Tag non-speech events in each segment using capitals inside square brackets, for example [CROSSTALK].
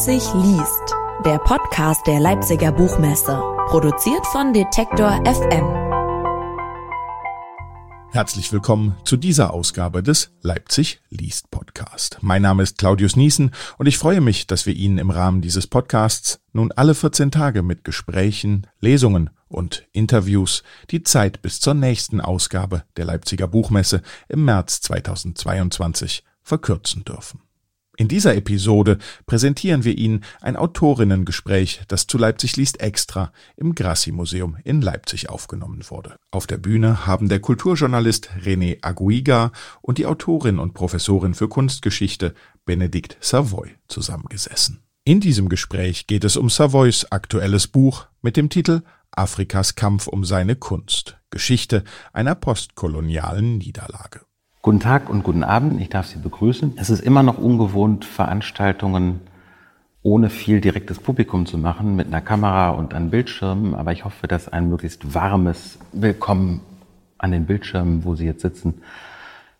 Leipzig liest, der Podcast der Leipziger Buchmesse, produziert von Detektor FM. Herzlich willkommen zu dieser Ausgabe des Leipzig liest Podcast. Mein Name ist Claudius Niesen und ich freue mich, dass wir Ihnen im Rahmen dieses Podcasts nun alle 14 Tage mit Gesprächen, Lesungen und Interviews die Zeit bis zur nächsten Ausgabe der Leipziger Buchmesse im März 2022 verkürzen dürfen. In dieser Episode präsentieren wir Ihnen ein Autorinnengespräch, das zu Leipzig liest extra im Grassi Museum in Leipzig aufgenommen wurde. Auf der Bühne haben der Kulturjournalist René Aguiga und die Autorin und Professorin für Kunstgeschichte Benedikt Savoy zusammengesessen. In diesem Gespräch geht es um Savoys aktuelles Buch mit dem Titel Afrikas Kampf um seine Kunst. Geschichte einer postkolonialen Niederlage. Guten Tag und guten Abend, ich darf Sie begrüßen. Es ist immer noch ungewohnt, Veranstaltungen ohne viel direktes Publikum zu machen, mit einer Kamera und an Bildschirmen, aber ich hoffe, dass ein möglichst warmes Willkommen an den Bildschirmen, wo Sie jetzt sitzen,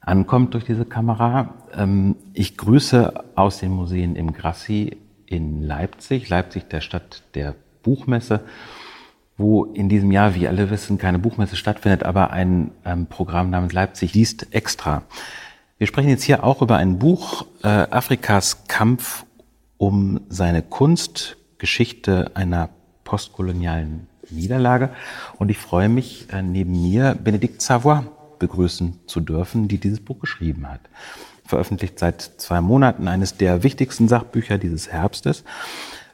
ankommt durch diese Kamera. Ähm, ich grüße aus den Museen im Grassi in Leipzig, Leipzig der Stadt der Buchmesse wo in diesem Jahr, wie alle wissen, keine Buchmesse stattfindet, aber ein ähm, Programm namens Leipzig liest extra. Wir sprechen jetzt hier auch über ein Buch, äh, Afrikas Kampf um seine Kunst, Geschichte einer postkolonialen Niederlage. Und ich freue mich, äh, neben mir Benedikt Savoy begrüßen zu dürfen, die dieses Buch geschrieben hat. Veröffentlicht seit zwei Monaten eines der wichtigsten Sachbücher dieses Herbstes.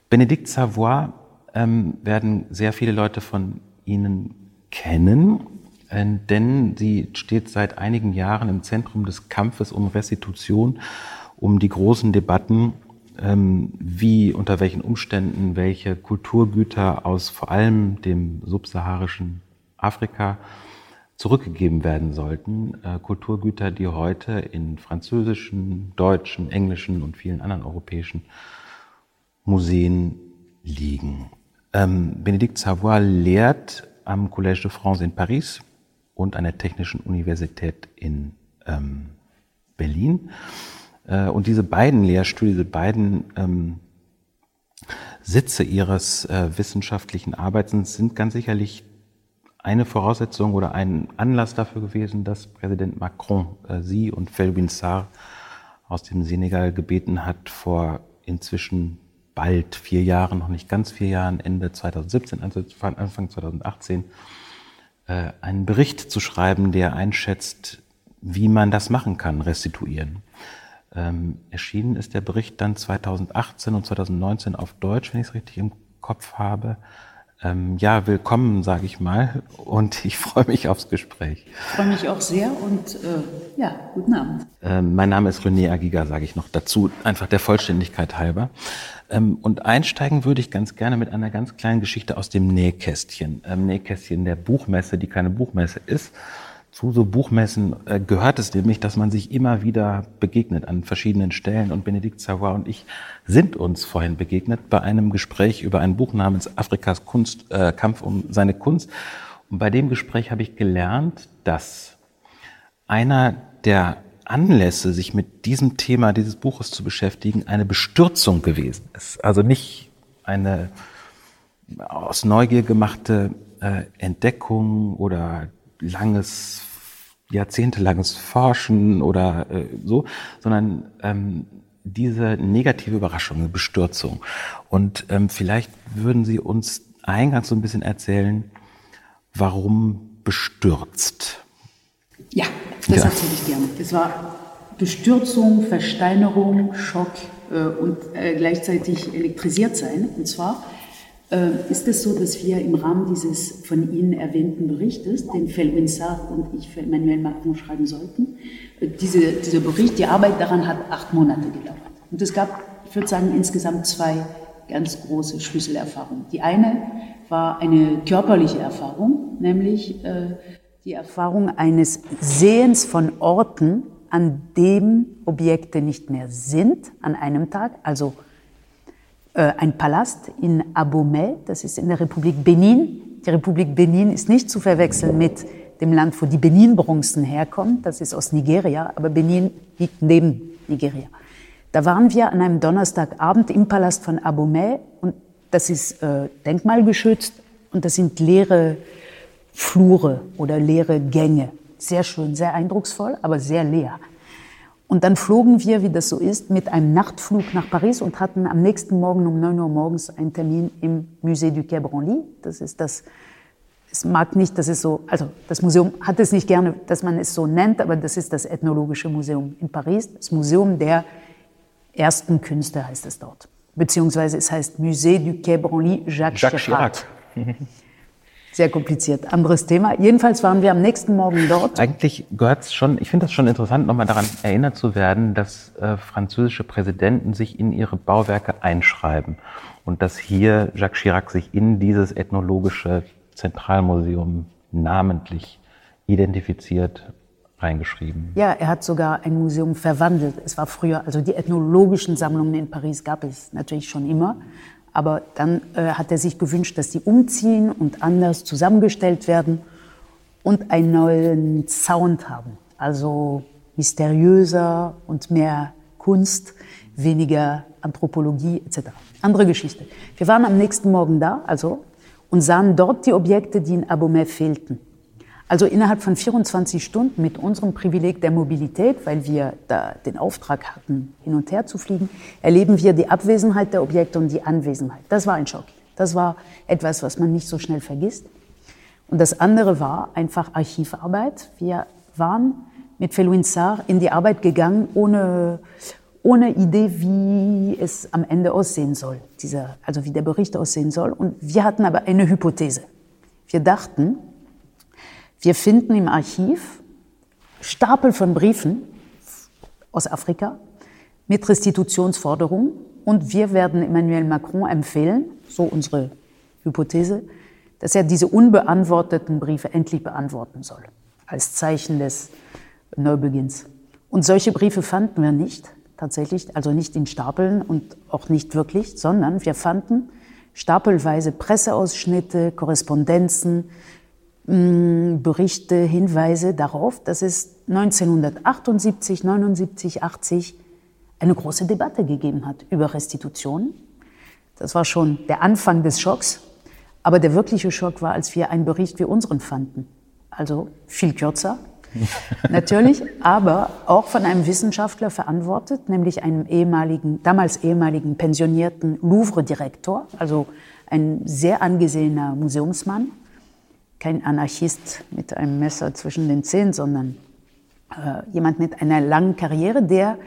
Benedikt Savoy ähm, werden sehr viele Leute von Ihnen kennen, äh, denn sie steht seit einigen Jahren im Zentrum des Kampfes um Restitution, um die großen Debatten, ähm, wie unter welchen Umständen welche Kulturgüter aus vor allem dem subsaharischen Afrika zurückgegeben werden sollten. Äh, Kulturgüter, die heute in französischen, deutschen, englischen und vielen anderen europäischen Museen liegen. Ähm, Benedikt Savoy lehrt am Collège de France in Paris und an der Technischen Universität in ähm, Berlin. Äh, und diese beiden Lehrstühle, diese beiden ähm, Sitze ihres äh, wissenschaftlichen Arbeitens sind ganz sicherlich eine Voraussetzung oder ein Anlass dafür gewesen, dass Präsident Macron äh, Sie und Felwin Sarr aus dem Senegal gebeten hat, vor inzwischen bald vier Jahren, noch nicht ganz vier Jahren, Ende 2017, also Anfang 2018, äh, einen Bericht zu schreiben, der einschätzt, wie man das machen kann, restituieren. Ähm, erschienen ist der Bericht dann 2018 und 2019 auf Deutsch, wenn ich es richtig im Kopf habe. Ähm, ja, willkommen, sage ich mal, und [LAUGHS] ich freue mich aufs Gespräch. Ich freue mich auch sehr und äh, ja, guten Abend. Ähm, mein Name ist René Agiga, sage ich noch dazu, einfach der Vollständigkeit halber. Ähm, und einsteigen würde ich ganz gerne mit einer ganz kleinen Geschichte aus dem Nähkästchen. Ähm, Nähkästchen der Buchmesse, die keine Buchmesse ist. Zu so Buchmessen äh, gehört es nämlich, dass man sich immer wieder begegnet an verschiedenen Stellen. Und Benedikt Savoy und ich sind uns vorhin begegnet bei einem Gespräch über ein Buch namens Afrikas Kunst, äh, Kampf um seine Kunst. Und bei dem Gespräch habe ich gelernt, dass einer der Anlässe, sich mit diesem Thema dieses Buches zu beschäftigen, eine Bestürzung gewesen ist. Also nicht eine aus Neugier gemachte äh, Entdeckung oder langes, jahrzehntelanges Forschen oder äh, so, sondern ähm, diese negative Überraschung, eine Bestürzung. Und ähm, vielleicht würden Sie uns eingangs so ein bisschen erzählen, warum bestürzt? Das ja. erzähle ich gerne. Es war Bestürzung, Versteinerung, Schock äh, und äh, gleichzeitig elektrisiert sein. Und zwar äh, ist es so, dass wir im Rahmen dieses von Ihnen erwähnten Berichtes, den Felwin Sarr und ich für Emmanuel Macron schreiben sollten, äh, diese, dieser Bericht, die Arbeit daran hat acht Monate gedauert. Und es gab, ich würde sagen, insgesamt zwei ganz große Schlüsselerfahrungen. Die eine war eine körperliche Erfahrung, nämlich äh, die Erfahrung eines Sehens von Orten, an dem Objekte nicht mehr sind an einem Tag. Also äh, ein Palast in Abomey, das ist in der Republik Benin. Die Republik Benin ist nicht zu verwechseln mit dem Land, wo die Benin-Bronzen herkommen. Das ist aus Nigeria, aber Benin liegt neben Nigeria. Da waren wir an einem Donnerstagabend im Palast von Abomey und das ist äh, denkmalgeschützt und das sind leere Flure oder leere Gänge. Sehr schön, sehr eindrucksvoll, aber sehr leer. Und dann flogen wir, wie das so ist, mit einem Nachtflug nach Paris und hatten am nächsten Morgen um 9 Uhr morgens einen Termin im Musée du Quai Branly. Das ist das, es mag nicht, dass es so, also das Museum hat es nicht gerne, dass man es so nennt, aber das ist das Ethnologische Museum in Paris, das Museum der ersten Künste heißt es dort. Beziehungsweise es heißt Musée du Quai Branly Jacques, Jacques Chirac. Chirac. [LAUGHS] Sehr kompliziert. Anderes Thema. Jedenfalls waren wir am nächsten Morgen dort. Eigentlich gehört es schon, ich finde das schon interessant, nochmal daran erinnert zu werden, dass äh, französische Präsidenten sich in ihre Bauwerke einschreiben. Und dass hier Jacques Chirac sich in dieses ethnologische Zentralmuseum namentlich identifiziert reingeschrieben. Ja, er hat sogar ein Museum verwandelt. Es war früher, also die ethnologischen Sammlungen in Paris gab es natürlich schon immer. Aber dann äh, hat er sich gewünscht, dass die umziehen und anders zusammengestellt werden und einen neuen Sound haben. Also mysteriöser und mehr Kunst, weniger Anthropologie etc. Andere Geschichte. Wir waren am nächsten Morgen da, also, und sahen dort die Objekte, die in Abomey fehlten. Also innerhalb von 24 Stunden mit unserem Privileg der Mobilität, weil wir da den Auftrag hatten, hin und her zu fliegen, erleben wir die Abwesenheit der Objekte und die Anwesenheit. Das war ein Schock. Das war etwas, was man nicht so schnell vergisst. Und das andere war einfach Archivarbeit. Wir waren mit Felouin Sarr in die Arbeit gegangen, ohne, ohne Idee, wie es am Ende aussehen soll, dieser, also wie der Bericht aussehen soll. Und wir hatten aber eine Hypothese. Wir dachten, wir finden im Archiv Stapel von Briefen aus Afrika mit Restitutionsforderungen und wir werden Emmanuel Macron empfehlen, so unsere Hypothese, dass er diese unbeantworteten Briefe endlich beantworten soll, als Zeichen des Neubeginns. Und solche Briefe fanden wir nicht, tatsächlich, also nicht in Stapeln und auch nicht wirklich, sondern wir fanden stapelweise Presseausschnitte, Korrespondenzen, Berichte, Hinweise darauf, dass es 1978, 79, 80 eine große Debatte gegeben hat über Restitution. Das war schon der Anfang des Schocks. Aber der wirkliche Schock war, als wir einen Bericht wie unseren fanden. Also viel kürzer, [LAUGHS] natürlich, aber auch von einem Wissenschaftler verantwortet, nämlich einem ehemaligen, damals ehemaligen pensionierten Louvre-Direktor, also ein sehr angesehener Museumsmann kein Anarchist mit einem Messer zwischen den Zähnen, sondern äh, jemand mit einer langen Karriere, der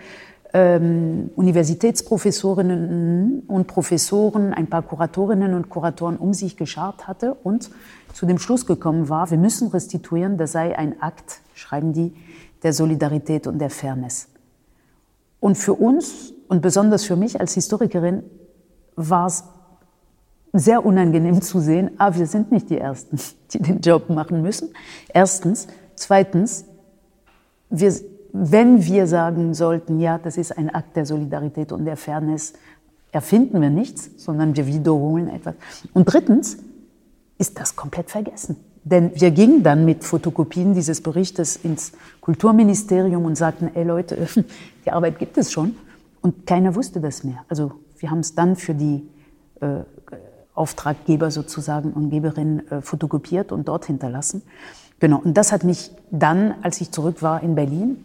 ähm, Universitätsprofessorinnen und Professoren, ein paar Kuratorinnen und Kuratoren um sich geschart hatte und zu dem Schluss gekommen war, wir müssen restituieren, das sei ein Akt, schreiben die, der Solidarität und der Fairness. Und für uns und besonders für mich als Historikerin war es sehr unangenehm zu sehen, ah, wir sind nicht die Ersten, [LAUGHS] die den Job machen müssen. Erstens. Zweitens, wir, wenn wir sagen sollten, ja, das ist ein Akt der Solidarität und der Fairness, erfinden wir nichts, sondern wir wiederholen etwas. Und drittens ist das komplett vergessen. Denn wir gingen dann mit Fotokopien dieses Berichtes ins Kulturministerium und sagten, ey Leute, [LAUGHS] die Arbeit gibt es schon. Und keiner wusste das mehr. Also wir haben es dann für die äh, Auftraggeber sozusagen und Geberinnen äh, fotokopiert und dort hinterlassen. Genau, und das hat mich dann, als ich zurück war in Berlin,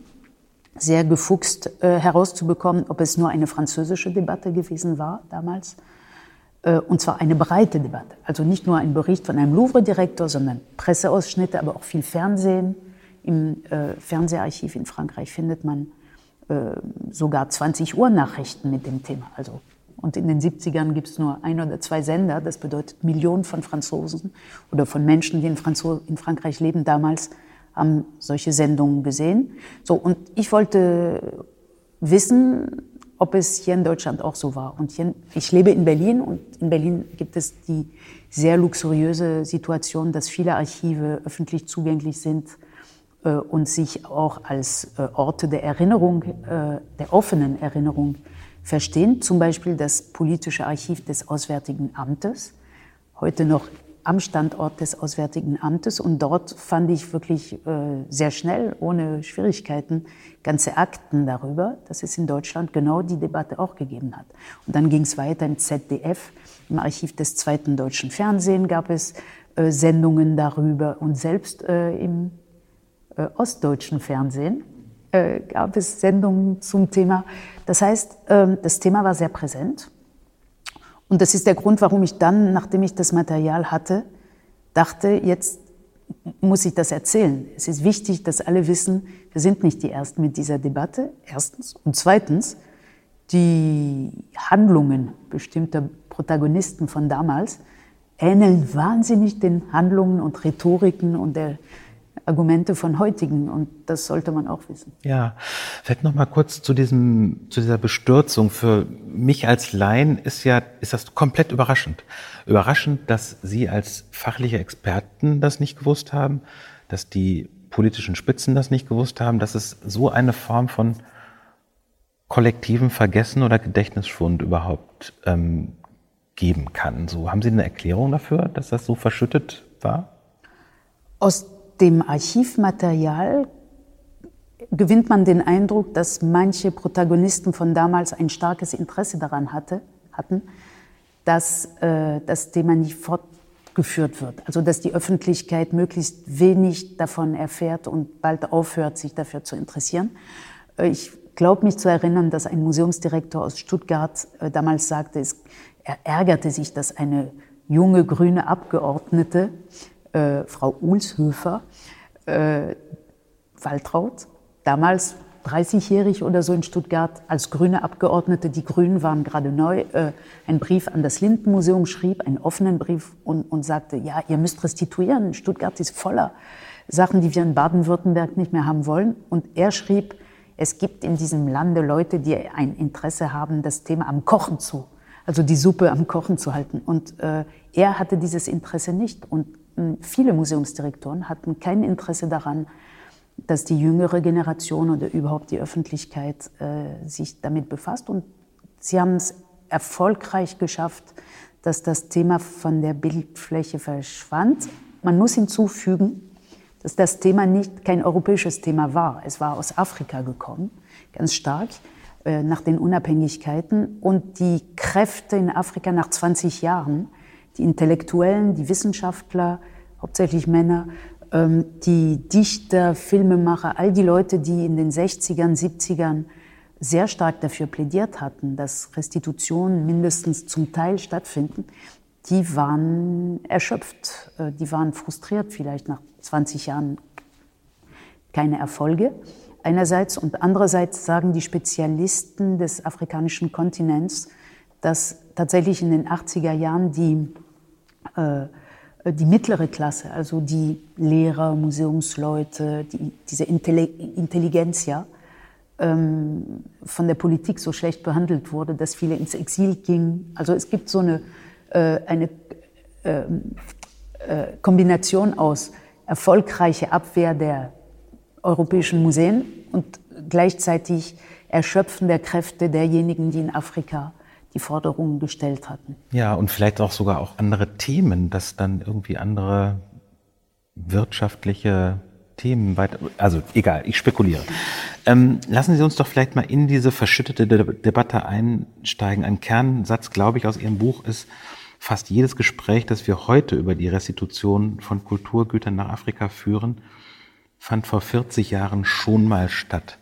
sehr gefuchst äh, herauszubekommen, ob es nur eine französische Debatte gewesen war damals. Äh, und zwar eine breite Debatte. Also nicht nur ein Bericht von einem Louvre-Direktor, sondern Presseausschnitte, aber auch viel Fernsehen. Im äh, Fernseharchiv in Frankreich findet man äh, sogar 20 Uhr Nachrichten mit dem Thema. Also und in den 70ern gibt es nur ein oder zwei Sender. Das bedeutet, Millionen von Franzosen oder von Menschen, die in, Franzo in Frankreich leben, damals haben solche Sendungen gesehen. So, und ich wollte wissen, ob es hier in Deutschland auch so war. Und hier, ich lebe in Berlin und in Berlin gibt es die sehr luxuriöse Situation, dass viele Archive öffentlich zugänglich sind äh, und sich auch als äh, Orte der Erinnerung, äh, der offenen Erinnerung verstehen. Zum Beispiel das politische Archiv des Auswärtigen Amtes, heute noch am Standort des Auswärtigen Amtes und dort fand ich wirklich äh, sehr schnell, ohne Schwierigkeiten, ganze Akten darüber, dass es in Deutschland genau die Debatte auch gegeben hat. Und dann ging es weiter im ZDF, im Archiv des Zweiten Deutschen Fernsehens gab es äh, Sendungen darüber und selbst äh, im ostdeutschen Fernsehen äh, gab es Sendungen zum Thema. Das heißt, ähm, das Thema war sehr präsent. Und das ist der Grund, warum ich dann, nachdem ich das Material hatte, dachte, jetzt muss ich das erzählen. Es ist wichtig, dass alle wissen, wir sind nicht die Ersten mit dieser Debatte, erstens. Und zweitens, die Handlungen bestimmter Protagonisten von damals ähneln wahnsinnig den Handlungen und Rhetoriken und der Argumente von heutigen und das sollte man auch wissen. Ja, vielleicht noch mal kurz zu diesem zu dieser Bestürzung. Für mich als Laien ist ja ist das komplett überraschend. Überraschend, dass Sie als fachliche Experten das nicht gewusst haben, dass die politischen Spitzen das nicht gewusst haben, dass es so eine Form von kollektiven Vergessen oder Gedächtnisschwund überhaupt ähm, geben kann. So haben Sie eine Erklärung dafür, dass das so verschüttet war? Aus dem Archivmaterial gewinnt man den Eindruck, dass manche Protagonisten von damals ein starkes Interesse daran hatte, hatten, dass äh, das Thema nicht fortgeführt wird. Also dass die Öffentlichkeit möglichst wenig davon erfährt und bald aufhört, sich dafür zu interessieren. Äh, ich glaube mich zu erinnern, dass ein Museumsdirektor aus Stuttgart äh, damals sagte, es, er ärgerte sich, dass eine junge grüne Abgeordnete äh, Frau Ulshöfer, äh, Waltraud, damals 30-jährig oder so in Stuttgart als grüne Abgeordnete, die Grünen waren gerade neu, äh, einen Brief an das Lindenmuseum schrieb, einen offenen Brief und, und sagte, ja, ihr müsst restituieren, Stuttgart ist voller Sachen, die wir in Baden-Württemberg nicht mehr haben wollen. Und er schrieb, es gibt in diesem Lande Leute, die ein Interesse haben, das Thema am Kochen zu, also die Suppe am Kochen zu halten. Und äh, er hatte dieses Interesse nicht. Und viele Museumsdirektoren hatten kein Interesse daran, dass die jüngere Generation oder überhaupt die Öffentlichkeit äh, sich damit befasst. Und sie haben es erfolgreich geschafft, dass das Thema von der Bildfläche verschwand. Man muss hinzufügen, dass das Thema nicht kein europäisches Thema war. Es war aus Afrika gekommen, ganz stark äh, nach den Unabhängigkeiten. Und die Kräfte in Afrika nach 20 Jahren die Intellektuellen, die Wissenschaftler, hauptsächlich Männer, ähm, die Dichter, Filmemacher, all die Leute, die in den 60ern, 70ern sehr stark dafür plädiert hatten, dass Restitutionen mindestens zum Teil stattfinden, die waren erschöpft, äh, die waren frustriert vielleicht nach 20 Jahren keine Erfolge einerseits und andererseits sagen die Spezialisten des afrikanischen Kontinents, dass tatsächlich in den 80er Jahren die äh, die mittlere Klasse, also die Lehrer, Museumsleute, die, diese Intelligenz ja, ähm, von der Politik so schlecht behandelt wurde, dass viele ins Exil gingen. Also es gibt so eine, äh, eine ähm, äh, Kombination aus erfolgreicher Abwehr der europäischen Museen und gleichzeitig Erschöpfen der Kräfte derjenigen, die in Afrika die Forderungen gestellt hatten. Ja, und vielleicht auch sogar auch andere Themen, dass dann irgendwie andere wirtschaftliche Themen weiter, also egal, ich spekuliere. Ähm, lassen Sie uns doch vielleicht mal in diese verschüttete De Debatte einsteigen. Ein Kernsatz, glaube ich, aus Ihrem Buch ist, fast jedes Gespräch, das wir heute über die Restitution von Kulturgütern nach Afrika führen, fand vor 40 Jahren schon mal statt.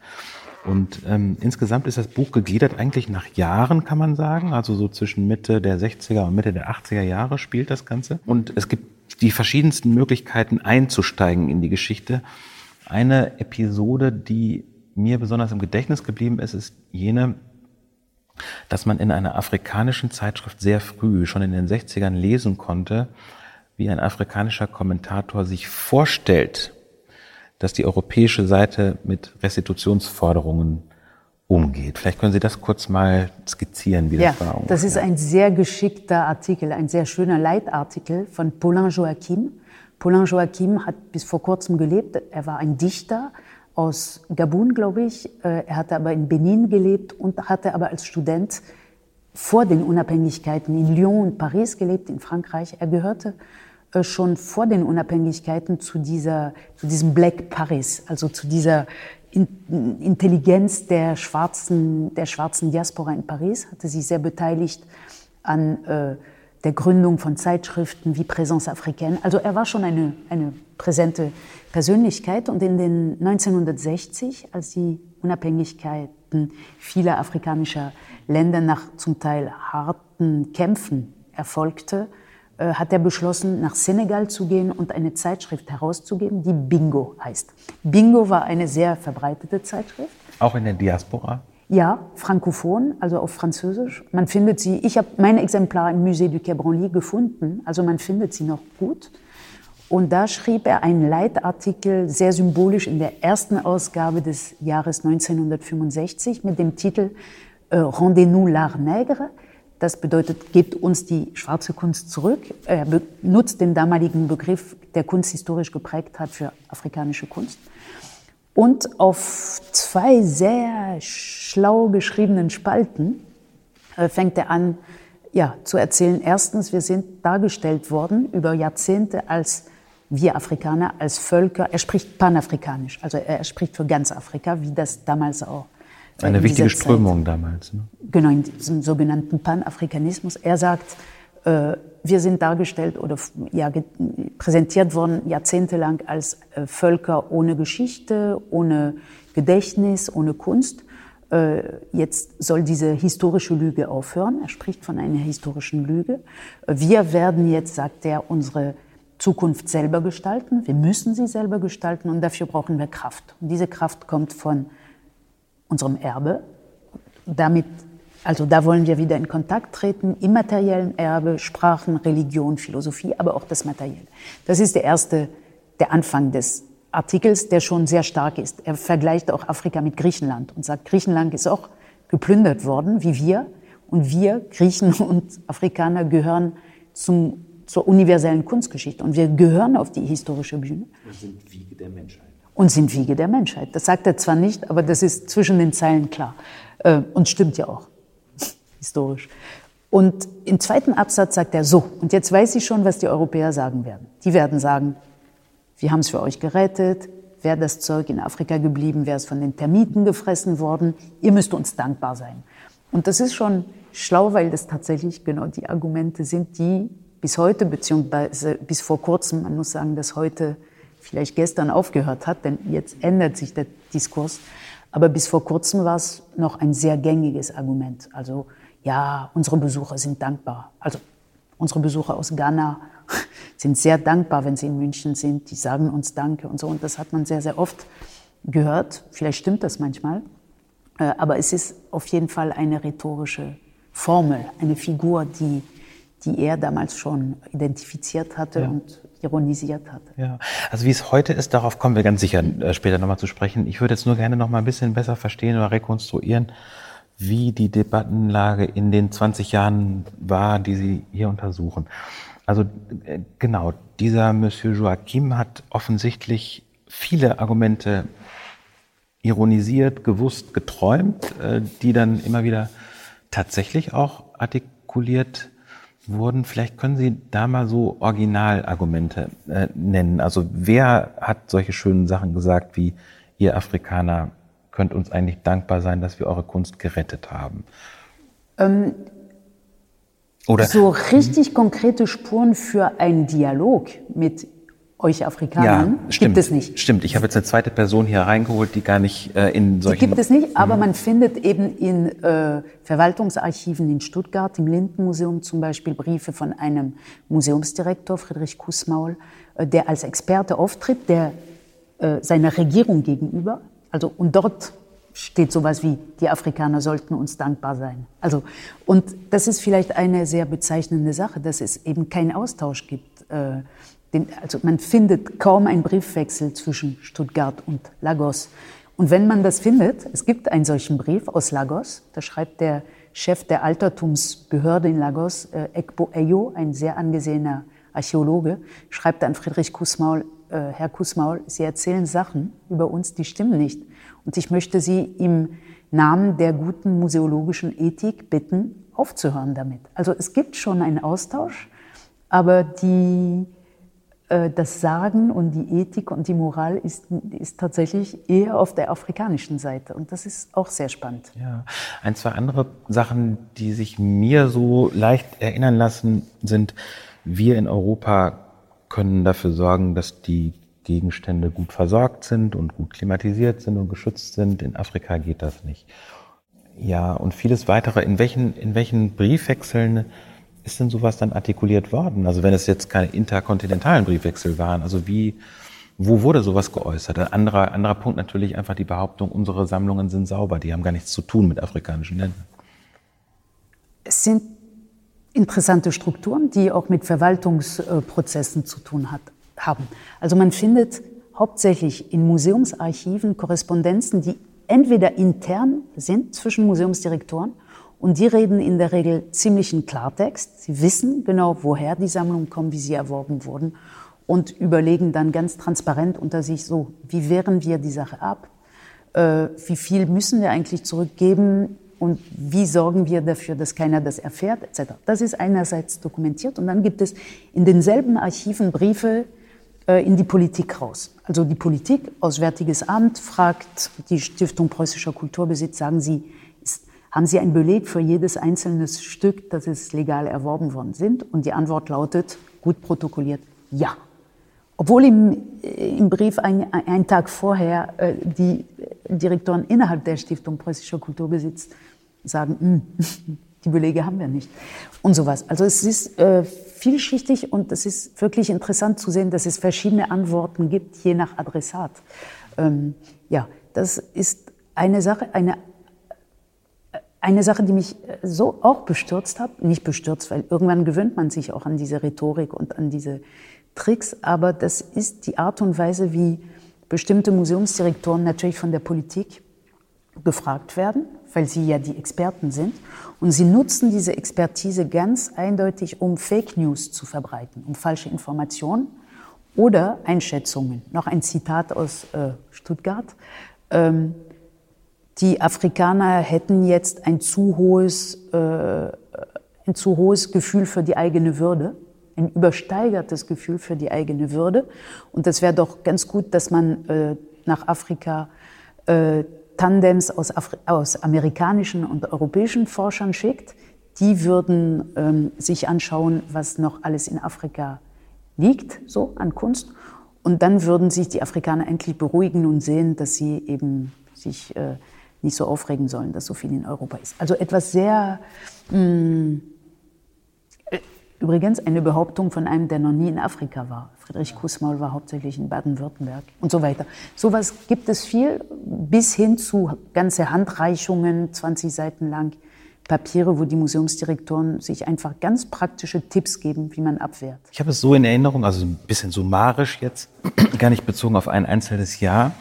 Und ähm, insgesamt ist das Buch gegliedert eigentlich nach Jahren, kann man sagen. Also so zwischen Mitte der 60er und Mitte der 80er Jahre spielt das Ganze. Und es gibt die verschiedensten Möglichkeiten einzusteigen in die Geschichte. Eine Episode, die mir besonders im Gedächtnis geblieben ist, ist jene, dass man in einer afrikanischen Zeitschrift sehr früh, schon in den 60ern, lesen konnte, wie ein afrikanischer Kommentator sich vorstellt, dass die europäische Seite mit Restitutionsforderungen umgeht. Vielleicht können Sie das kurz mal skizzieren, wie das ja, war. Das ist ein sehr geschickter Artikel, ein sehr schöner Leitartikel von Paulin Joachim. Paulin Joachim hat bis vor kurzem gelebt. Er war ein Dichter aus Gabun, glaube ich. Äh, er hatte aber in Benin gelebt und hatte aber als Student vor den Unabhängigkeiten in Lyon und Paris gelebt, in Frankreich. Er gehörte schon vor den Unabhängigkeiten zu, dieser, zu diesem Black Paris, also zu dieser Intelligenz der schwarzen, der schwarzen Diaspora in Paris, hatte sich sehr beteiligt an äh, der Gründung von Zeitschriften wie Présence Africaine. Also er war schon eine, eine präsente Persönlichkeit und in den 1960, als die Unabhängigkeiten vieler afrikanischer Länder nach zum Teil harten Kämpfen erfolgte, äh, hat er beschlossen, nach Senegal zu gehen und eine Zeitschrift herauszugeben, die Bingo heißt. Bingo war eine sehr verbreitete Zeitschrift. Auch in der Diaspora? Ja, frankophon, also auf Französisch. Man findet sie, ich habe mein Exemplar im Musée du Quai Branly gefunden, also man findet sie noch gut. Und da schrieb er einen Leitartikel, sehr symbolisch in der ersten Ausgabe des Jahres 1965 mit dem Titel äh, Rendez-nous l'art nègre. Das bedeutet, gebt uns die schwarze Kunst zurück. Er benutzt den damaligen Begriff, der Kunst historisch geprägt hat, für afrikanische Kunst. Und auf zwei sehr schlau geschriebenen Spalten äh, fängt er an, ja, zu erzählen. Erstens, wir sind dargestellt worden über Jahrzehnte als wir Afrikaner, als Völker. Er spricht panafrikanisch, also er spricht für ganz Afrika, wie das damals auch. Äh, Eine wichtige Strömung damals. Ne? Genau, in diesem sogenannten Panafrikanismus. Er sagt, äh, wir sind dargestellt oder ja, präsentiert worden jahrzehntelang als äh, Völker ohne Geschichte, ohne Gedächtnis, ohne Kunst. Äh, jetzt soll diese historische Lüge aufhören. Er spricht von einer historischen Lüge. Wir werden jetzt, sagt er, unsere Zukunft selber gestalten. Wir müssen sie selber gestalten und dafür brauchen wir Kraft. Und diese Kraft kommt von unserem Erbe. Damit also da wollen wir wieder in Kontakt treten, immateriellen Erbe, Sprachen, Religion, Philosophie, aber auch das Materielle. Das ist der erste, der Anfang des Artikels, der schon sehr stark ist. Er vergleicht auch Afrika mit Griechenland und sagt, Griechenland ist auch geplündert worden, wie wir. Und wir, Griechen [LAUGHS] und Afrikaner, gehören zum, zur universellen Kunstgeschichte. Und wir gehören auf die historische Bühne. Und sind Wiege der Menschheit. Und sind Wiege der Menschheit. Das sagt er zwar nicht, aber das ist zwischen den Zeilen klar. Äh, und stimmt ja auch [LAUGHS] historisch. Und im zweiten Absatz sagt er so, und jetzt weiß ich schon, was die Europäer sagen werden. Die werden sagen, wir haben es für euch gerettet, wäre das Zeug in Afrika geblieben, wäre es von den Termiten gefressen worden, ihr müsst uns dankbar sein. Und das ist schon schlau, weil das tatsächlich genau die Argumente sind, die bis heute, beziehungsweise bis vor kurzem, man muss sagen, dass heute vielleicht gestern aufgehört hat, denn jetzt ändert sich der Diskurs, aber bis vor kurzem war es noch ein sehr gängiges Argument. Also ja, unsere Besucher sind dankbar. Also unsere Besucher aus Ghana [LAUGHS] sind sehr dankbar, wenn sie in München sind. Die sagen uns Danke und so. Und das hat man sehr, sehr oft gehört. Vielleicht stimmt das manchmal. Äh, aber es ist auf jeden Fall eine rhetorische Formel, eine Figur, die, die er damals schon identifiziert hatte ja. und ironisiert hatte. Ja, also wie es heute ist, darauf kommen wir ganz sicher äh, später nochmal zu sprechen. Ich würde jetzt nur gerne noch mal ein bisschen besser verstehen oder rekonstruieren, wie die Debattenlage in den 20 Jahren war, die Sie hier untersuchen. Also äh, genau, dieser Monsieur Joachim hat offensichtlich viele Argumente ironisiert, gewusst, geträumt, äh, die dann immer wieder tatsächlich auch artikuliert wurden. Vielleicht können Sie da mal so Originalargumente äh, nennen. Also wer hat solche schönen Sachen gesagt wie ihr Afrikaner könnt uns eigentlich dankbar sein, dass wir eure Kunst gerettet haben? Ähm, Oder so richtig konkrete Spuren für einen Dialog mit euch Afrikanern ja, stimmt, gibt es nicht. Stimmt, ich habe jetzt eine zweite Person hier reingeholt, die gar nicht äh, in solchen... Die gibt es nicht, aber mhm. man findet eben in äh, Verwaltungsarchiven in Stuttgart, im Lindenmuseum zum Beispiel, Briefe von einem Museumsdirektor, Friedrich Kussmaul, äh, der als Experte auftritt, der äh, seiner Regierung gegenüber also, und dort steht sowas wie, die Afrikaner sollten uns dankbar sein. Also, und das ist vielleicht eine sehr bezeichnende Sache, dass es eben keinen Austausch gibt. Den, also man findet kaum einen Briefwechsel zwischen Stuttgart und Lagos. Und wenn man das findet, es gibt einen solchen Brief aus Lagos, da schreibt der Chef der Altertumsbehörde in Lagos, äh, Ekbo Eyo, ein sehr angesehener Archäologe, schreibt an Friedrich Kussmaul, äh, Herr Kussmaul, Sie erzählen Sachen über uns, die stimmen nicht. Und ich möchte Sie im Namen der guten museologischen Ethik bitten, aufzuhören damit. Also es gibt schon einen Austausch, aber die, das Sagen und die Ethik und die Moral ist, ist tatsächlich eher auf der afrikanischen Seite. Und das ist auch sehr spannend. Ja, ein, zwei andere Sachen, die sich mir so leicht erinnern lassen, sind, wir in Europa können dafür sorgen, dass die Gegenstände gut versorgt sind und gut klimatisiert sind und geschützt sind. In Afrika geht das nicht. Ja, und vieles weitere. In welchen, in welchen Briefwechseln ist denn sowas dann artikuliert worden? Also wenn es jetzt keine interkontinentalen Briefwechsel waren, also wie, wo wurde sowas geäußert? Ein anderer, anderer Punkt natürlich einfach die Behauptung, unsere Sammlungen sind sauber, die haben gar nichts zu tun mit afrikanischen Ländern. Es sind interessante Strukturen, die auch mit Verwaltungsprozessen zu tun hat, haben. Also man findet hauptsächlich in Museumsarchiven Korrespondenzen, die entweder intern sind zwischen Museumsdirektoren und die reden in der Regel ziemlich in Klartext. Sie wissen genau, woher die Sammlungen kommen, wie sie erworben wurden und überlegen dann ganz transparent unter sich so, wie wehren wir die Sache ab? Äh, wie viel müssen wir eigentlich zurückgeben? Und wie sorgen wir dafür, dass keiner das erfährt, etc. Das ist einerseits dokumentiert und dann gibt es in denselben Archiven Briefe äh, in die Politik raus. Also die Politik, Auswärtiges Amt, fragt die Stiftung Preußischer Kulturbesitz, sagen Sie, haben Sie einen Beleg für jedes einzelne Stück, dass es legal erworben worden sind? Und die Antwort lautet, gut protokolliert, ja. Obwohl im, äh, im Brief ein, ein Tag vorher äh, die Direktoren innerhalb der Stiftung Preußischer Kulturbesitz sagen, hm, [LAUGHS] die Belege haben wir nicht und sowas. Also es ist äh, vielschichtig und es ist wirklich interessant zu sehen, dass es verschiedene Antworten gibt, je nach Adressat. Ähm, ja, das ist eine Sache, eine eine Sache, die mich äh, so auch bestürzt hat, nicht bestürzt, weil irgendwann gewöhnt man sich auch an diese Rhetorik und an diese Tricks, aber das ist die Art und Weise, wie bestimmte Museumsdirektoren natürlich von der Politik gefragt werden, weil sie ja die Experten sind. Und sie nutzen diese Expertise ganz eindeutig, um Fake News zu verbreiten, um falsche Informationen oder Einschätzungen. Noch ein Zitat aus äh, Stuttgart. Ähm, die Afrikaner hätten jetzt ein zu hohes, äh, ein zu hohes Gefühl für die eigene Würde, ein übersteigertes Gefühl für die eigene Würde. Und das wäre doch ganz gut, dass man äh, nach Afrika äh, Tandems aus, Afri aus amerikanischen und europäischen Forschern schickt. Die würden ähm, sich anschauen, was noch alles in Afrika liegt, so an Kunst. Und dann würden sich die Afrikaner endlich beruhigen und sehen, dass sie eben sich äh, nicht so aufregen sollen, dass so viel in Europa ist. Also etwas sehr, mh, hm, übrigens eine Behauptung von einem, der noch nie in Afrika war. Friedrich Kussmaul war hauptsächlich in Baden-Württemberg und so weiter. Sowas gibt es viel, bis hin zu ganze Handreichungen, 20 Seiten lang, Papiere, wo die Museumsdirektoren sich einfach ganz praktische Tipps geben, wie man abwehrt. Ich habe es so in Erinnerung, also ein bisschen summarisch jetzt, [CLEARS THROAT] gar nicht bezogen auf ein einzelnes Jahr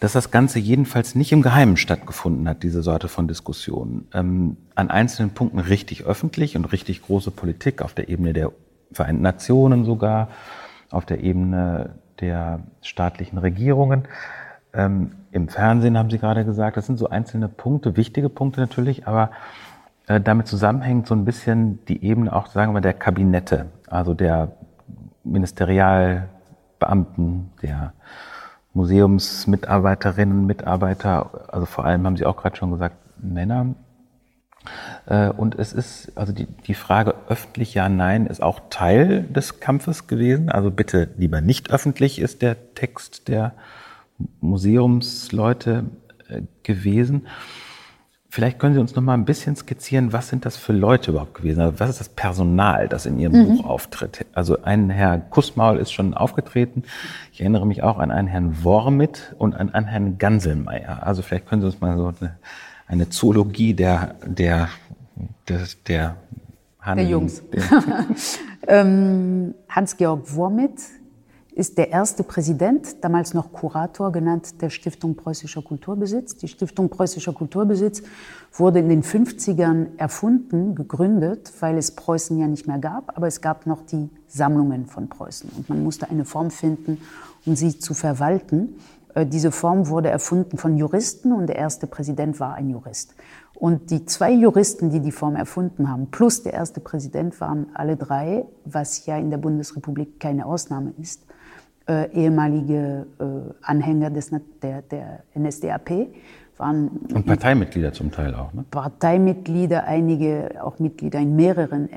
dass das Ganze jedenfalls nicht im Geheimen stattgefunden hat, diese Sorte von Diskussionen. Ähm, an einzelnen Punkten richtig öffentlich und richtig große Politik auf der Ebene der Vereinten Nationen sogar, auf der Ebene der staatlichen Regierungen. Ähm, Im Fernsehen haben Sie gerade gesagt, das sind so einzelne Punkte, wichtige Punkte natürlich, aber äh, damit zusammenhängt so ein bisschen die Ebene auch, sagen wir, der Kabinette, also der Ministerialbeamten, der Museumsmitarbeiterinnen, Mitarbeiter, also vor allem haben Sie auch gerade schon gesagt, Männer. Äh, und es ist, also die, die Frage öffentlich ja, nein, ist auch Teil des Kampfes gewesen. Also bitte lieber nicht öffentlich ist der Text der Museumsleute äh, gewesen. Vielleicht können Sie uns noch mal ein bisschen skizzieren, was sind das für Leute überhaupt gewesen? Also was ist das Personal, das in Ihrem mhm. Buch auftritt? Also ein Herr Kussmaul ist schon aufgetreten. Ich erinnere mich auch an einen Herrn Wormit und an einen Herrn Ganselmeier. Also vielleicht können Sie uns mal so eine, eine Zoologie der, der, der, der, Han der Jungs. [LAUGHS] ähm, Hans-Georg Wormit ist der erste Präsident, damals noch Kurator genannt, der Stiftung Preußischer Kulturbesitz. Die Stiftung Preußischer Kulturbesitz wurde in den 50ern erfunden, gegründet, weil es Preußen ja nicht mehr gab, aber es gab noch die Sammlungen von Preußen und man musste eine Form finden, um sie zu verwalten. Äh, diese Form wurde erfunden von Juristen und der erste Präsident war ein Jurist. Und die zwei Juristen, die die Form erfunden haben, plus der erste Präsident, waren alle drei, was ja in der Bundesrepublik keine Ausnahme ist, äh, ehemalige äh, Anhänger des, der, der NSDAP. Waren Und Parteimitglieder zum Teil auch, ne? Parteimitglieder, einige auch Mitglieder in mehreren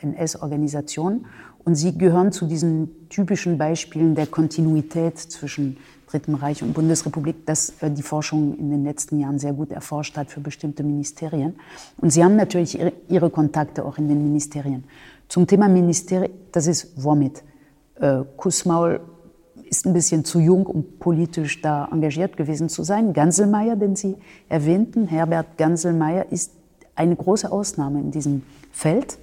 NS-Organisationen. Und sie gehören zu diesen typischen Beispielen der Kontinuität zwischen Dritten Reich und Bundesrepublik, das äh, die Forschung in den letzten Jahren sehr gut erforscht hat für bestimmte Ministerien. Und sie haben natürlich ihre, ihre Kontakte auch in den Ministerien. Zum Thema Ministerien, das ist Womit. Äh, Kussmaul ist ein bisschen zu jung, um politisch da engagiert gewesen zu sein. Ganselmeier, den Sie erwähnten, Herbert Ganselmeier, ist eine große Ausnahme in diesem Feld.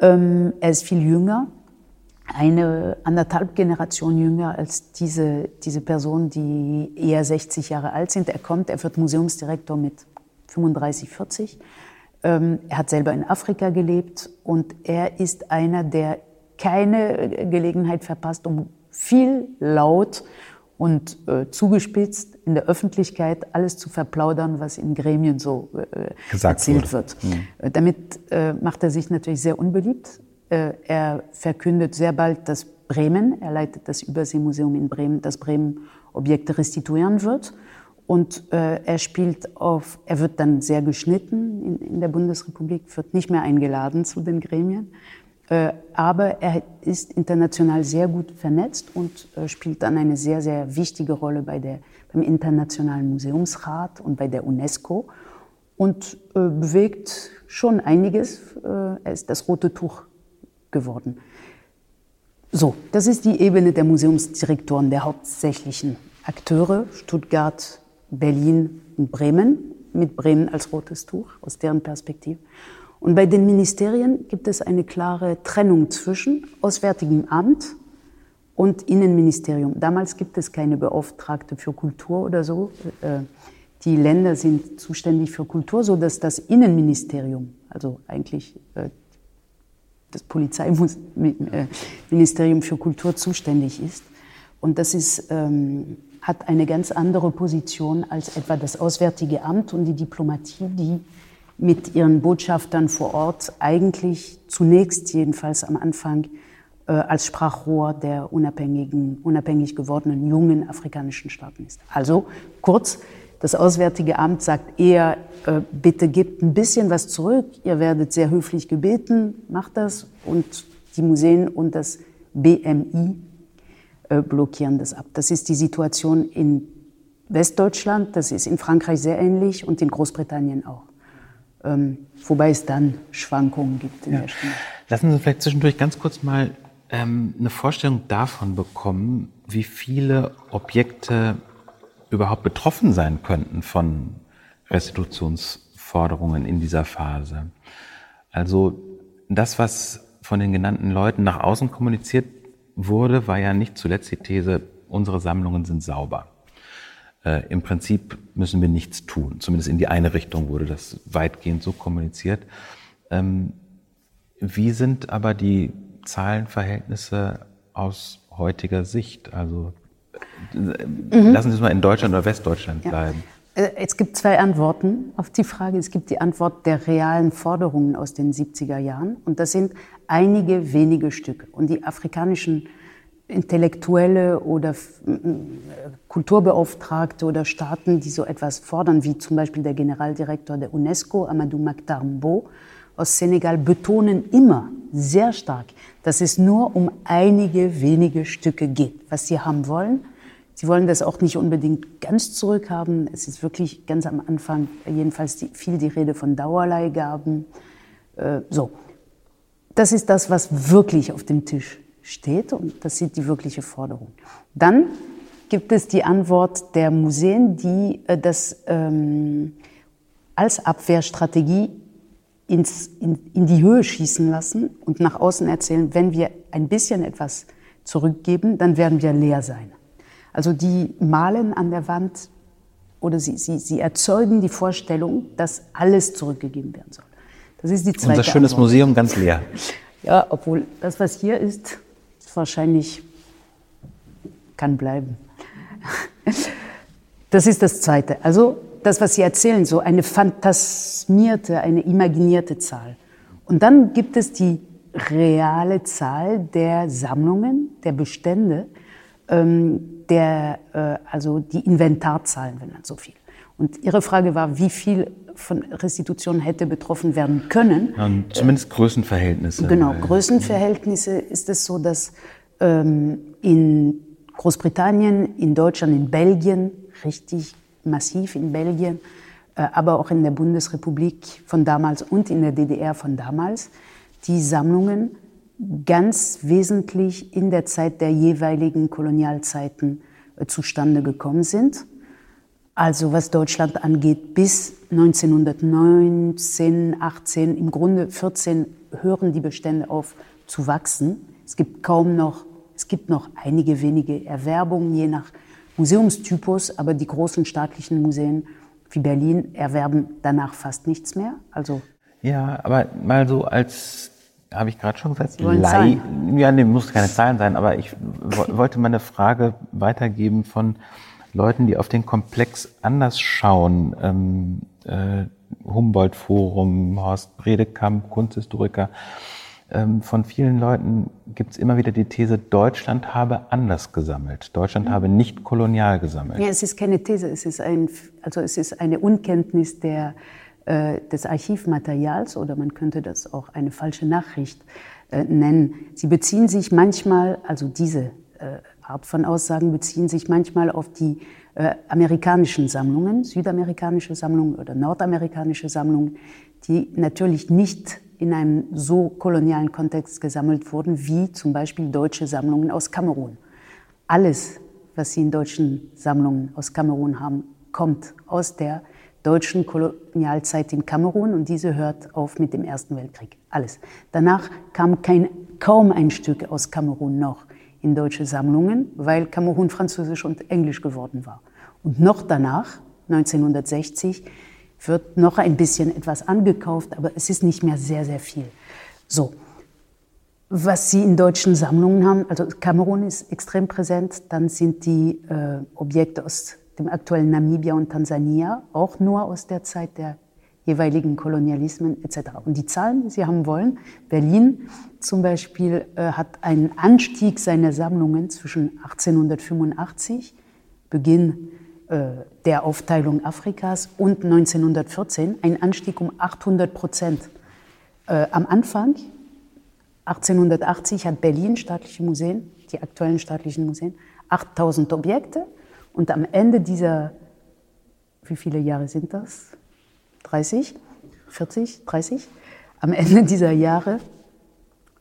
Ähm, er ist viel jünger, eine anderthalb Generation jünger als diese, diese Person, die eher 60 Jahre alt sind. Er kommt, er wird Museumsdirektor mit 35, 40. Ähm, er hat selber in Afrika gelebt und er ist einer, der keine Gelegenheit verpasst, um viel laut und äh, zugespitzt in der Öffentlichkeit alles zu verplaudern, was in Gremien so äh, erzählt wurde. wird. Mhm. Äh, damit äh, macht er sich natürlich sehr unbeliebt. Äh, er verkündet sehr bald, dass Bremen, er leitet das Überseemuseum in Bremen, dass Bremen Objekte restituieren wird. Und äh, er spielt auf, er wird dann sehr geschnitten in, in der Bundesrepublik, wird nicht mehr eingeladen zu den Gremien. Äh, aber er ist international sehr gut vernetzt und äh, spielt dann eine sehr, sehr wichtige Rolle bei der, beim Internationalen Museumsrat und bei der UNESCO und äh, bewegt schon einiges. Er ist das rote Tuch geworden. So, das ist die Ebene der Museumsdirektoren, der hauptsächlichen Akteure, Stuttgart, Berlin und Bremen, mit Bremen als rotes Tuch aus deren Perspektive. Und bei den Ministerien gibt es eine klare Trennung zwischen Auswärtigem Amt und Innenministerium. Damals gibt es keine Beauftragte für Kultur oder so. Äh, die Länder sind zuständig für Kultur, so dass das Innenministerium, also eigentlich äh, das Polizeiministerium für Kultur zuständig ist. Und das ist, ähm, hat eine ganz andere Position als etwa das Auswärtige Amt und die Diplomatie, die mit ihren Botschaftern vor Ort eigentlich zunächst jedenfalls am Anfang äh, als Sprachrohr der unabhängigen, unabhängig gewordenen jungen afrikanischen Staaten ist. Also kurz, das Auswärtige Amt sagt eher, äh, bitte gebt ein bisschen was zurück, ihr werdet sehr höflich gebeten, macht das und die Museen und das BMI äh, blockieren das ab. Das ist die Situation in Westdeutschland, das ist in Frankreich sehr ähnlich und in Großbritannien auch ähm, wobei es dann Schwankungen gibt in ja. der Stimme. Lassen Sie vielleicht zwischendurch ganz kurz mal ähm, eine Vorstellung davon bekommen, wie viele Objekte überhaupt betroffen sein könnten von Restitutionsforderungen in dieser Phase. Also das, was von den genannten Leuten nach außen kommuniziert wurde, war ja nicht zuletzt die These, unsere Sammlungen sind sauber äh, im Prinzip müssen wir nichts tun. Zumindest in die eine Richtung wurde das weitgehend so kommuniziert. Ähm, wie sind aber die Zahlenverhältnisse aus heutiger Sicht? Also äh, mhm. lassen Sie es mal in Deutschland oder Westdeutschland ja. bleiben. Äh, es gibt zwei Antworten auf die Frage. Es gibt die Antwort der realen Forderungen aus den 70er Jahren. Und das sind einige wenige Stücke. Und die afrikanischen Intellektuelle oder Kulturbeauftragte oder Staaten, die so etwas fordern, wie zum Beispiel der Generaldirektor der UNESCO, Amadou Maktar Mbo aus Senegal, betonen immer sehr stark, dass es nur um einige wenige Stücke geht, was sie haben wollen. Sie wollen das auch nicht unbedingt ganz zurückhaben. Es ist wirklich ganz am Anfang jedenfalls die, viel die Rede von Dauerleihgaben. Äh, so. Das ist das, was wirklich auf dem Tisch steht und das ist die wirkliche Forderung. Dann gibt es die Antwort der Museen, die äh, das ähm, als Abwehrstrategie ins, in, in die Höhe schießen lassen und nach außen erzählen, wenn wir ein bisschen etwas zurückgeben, dann werden wir leer sein. Also die malen an der Wand oder sie, sie, sie erzeugen die Vorstellung, dass alles zurückgegeben werden soll. Das ist die zweite Unser schönes Antwort. Museum ganz leer. Ja, obwohl das, was hier ist, wahrscheinlich kann bleiben. Das ist das Zweite. Also das, was Sie erzählen, so eine phantasmierte, eine imaginierte Zahl. Und dann gibt es die reale Zahl der Sammlungen, der Bestände, ähm, der, äh, also die Inventarzahlen, wenn man so viel. Und Ihre Frage war, wie viel von Restitution hätte betroffen werden können. Ja, zumindest Größenverhältnisse. Genau, Größenverhältnisse ist es so, dass ähm, in Großbritannien, in Deutschland, in Belgien, richtig massiv in Belgien, äh, aber auch in der Bundesrepublik von damals und in der DDR von damals, die Sammlungen ganz wesentlich in der Zeit der jeweiligen Kolonialzeiten äh, zustande gekommen sind. Also was Deutschland angeht, bis 1919, 18, im Grunde 14 hören die Bestände auf zu wachsen. Es gibt kaum noch, es gibt noch einige wenige Erwerbungen, je nach Museumstypus, aber die großen staatlichen Museen wie Berlin erwerben danach fast nichts mehr. Also ja, aber mal so als habe ich gerade schon gesagt, Lei, ja, nee, muss keine Zahlen sein, aber ich wollte mal eine Frage weitergeben von Leuten, die auf den Komplex anders schauen. Ähm, äh, Humboldt-Forum, Horst Bredekamp, Kunsthistoriker. Ähm, von vielen Leuten gibt es immer wieder die These, Deutschland habe anders gesammelt. Deutschland mhm. habe nicht kolonial gesammelt. Ja, es ist keine These, es ist, ein, also es ist eine Unkenntnis der, äh, des Archivmaterials oder man könnte das auch eine falsche Nachricht äh, nennen. Sie beziehen sich manchmal, also diese äh, Art von Aussagen beziehen sich manchmal auf die äh, amerikanischen Sammlungen, südamerikanische Sammlungen oder nordamerikanische Sammlungen, die natürlich nicht in einem so kolonialen Kontext gesammelt wurden, wie zum Beispiel deutsche Sammlungen aus Kamerun. Alles, was Sie in deutschen Sammlungen aus Kamerun haben, kommt aus der deutschen Kolonialzeit in Kamerun und diese hört auf mit dem Ersten Weltkrieg. Alles. Danach kam kein, kaum ein Stück aus Kamerun noch in deutsche Sammlungen, weil Kamerun französisch und englisch geworden war. Und noch danach, 1960, wird noch ein bisschen etwas angekauft, aber es ist nicht mehr sehr, sehr viel. So, was Sie in deutschen Sammlungen haben, also Kamerun ist extrem präsent, dann sind die äh, Objekte aus dem aktuellen Namibia und Tansania auch nur aus der Zeit der jeweiligen Kolonialismen etc. Und die Zahlen, die Sie haben wollen, Berlin zum Beispiel äh, hat einen Anstieg seiner Sammlungen zwischen 1885, Beginn äh, der Aufteilung Afrikas und 1914 ein Anstieg um 800 Prozent. Äh, am Anfang, 1880, hat Berlin staatliche Museen, die aktuellen staatlichen Museen, 8000 Objekte und am Ende dieser, wie viele Jahre sind das? 30, 40, 30? Am Ende dieser Jahre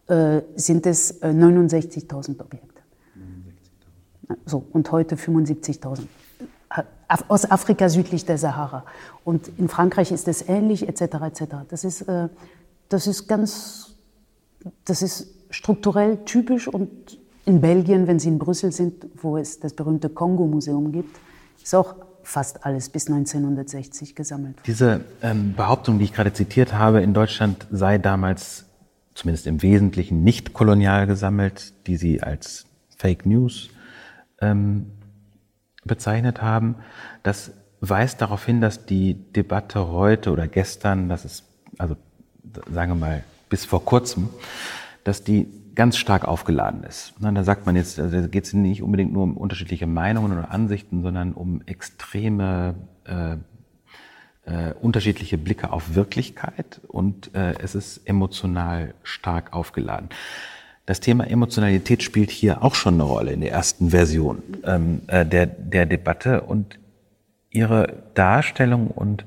äh, sind es äh, 69.000 Objekte. 69 so, und heute 75.000 aus Afrika südlich der Sahara. Und in Frankreich ist es ähnlich, etc. etc. Das ist, äh, das ist ganz, das ist strukturell typisch und in Belgien, wenn Sie in Brüssel sind, wo es das berühmte Kongo-Museum gibt, ist auch fast alles bis 1960 gesammelt. Diese ähm, Behauptung, die ich gerade zitiert habe, in Deutschland sei damals zumindest im Wesentlichen nicht kolonial gesammelt, die Sie als Fake News ähm, bezeichnet haben, das weist darauf hin, dass die Debatte heute oder gestern, das ist, also sagen wir mal, bis vor kurzem, dass die ganz stark aufgeladen ist. Da sagt man jetzt, also geht es nicht unbedingt nur um unterschiedliche Meinungen oder Ansichten, sondern um extreme äh, äh, unterschiedliche Blicke auf Wirklichkeit und äh, es ist emotional stark aufgeladen. Das Thema Emotionalität spielt hier auch schon eine Rolle in der ersten Version ähm, äh, der, der Debatte und Ihre Darstellung und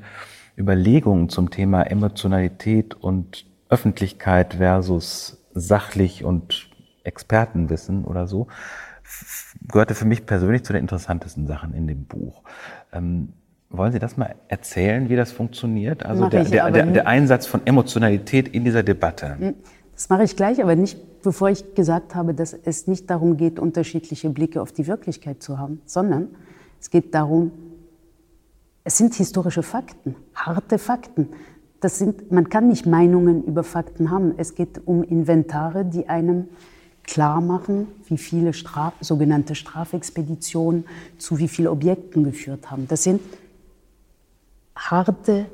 Überlegungen zum Thema Emotionalität und Öffentlichkeit versus sachlich und Expertenwissen oder so gehörte für mich persönlich zu den interessantesten Sachen in dem Buch. Ähm, wollen Sie das mal erzählen, wie das funktioniert? Also der, der, der, der Einsatz von Emotionalität in dieser Debatte. Hm. Das mache ich gleich, aber nicht, bevor ich gesagt habe, dass es nicht darum geht, unterschiedliche Blicke auf die Wirklichkeit zu haben, sondern es geht darum, es sind historische Fakten, harte Fakten. Das sind, man kann nicht Meinungen über Fakten haben. Es geht um Inventare, die einem klar machen, wie viele Straf, sogenannte Strafexpeditionen zu wie vielen Objekten geführt haben. Das sind harte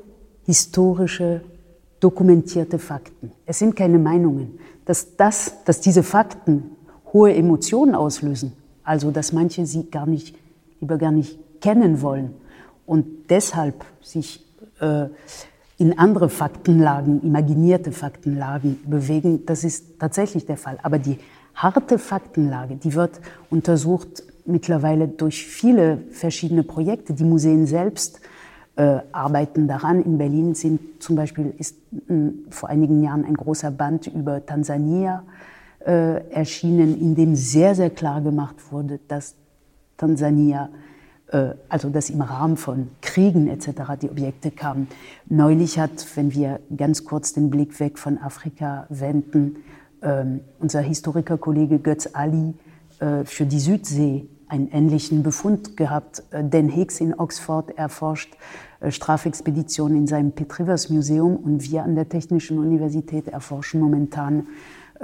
historische dokumentierte Fakten. Es sind keine Meinungen. Dass, das, dass diese Fakten hohe Emotionen auslösen, Also, dass manche sie gar nicht, lieber gar nicht kennen wollen und deshalb sich äh, in andere Faktenlagen, imaginierte Faktenlagen bewegen, das ist tatsächlich der Fall. Aber die harte Faktenlage, die wird untersucht mittlerweile durch viele verschiedene Projekte. Die Museen selbst äh, arbeiten daran. In Berlin sind zum Beispiel ist äh, vor einigen Jahren ein großer Band über Tansania äh, erschienen, in dem sehr, sehr klar gemacht wurde, dass Tansania also dass im Rahmen von Kriegen etc. die Objekte kamen. Neulich hat, wenn wir ganz kurz den Blick weg von Afrika wenden, ähm, unser Historikerkollege Götz Ali äh, für die Südsee einen ähnlichen Befund gehabt. Äh, Dan Hicks in Oxford erforscht Strafexpeditionen in seinem Pitt Rivers Museum und wir an der Technischen Universität erforschen momentan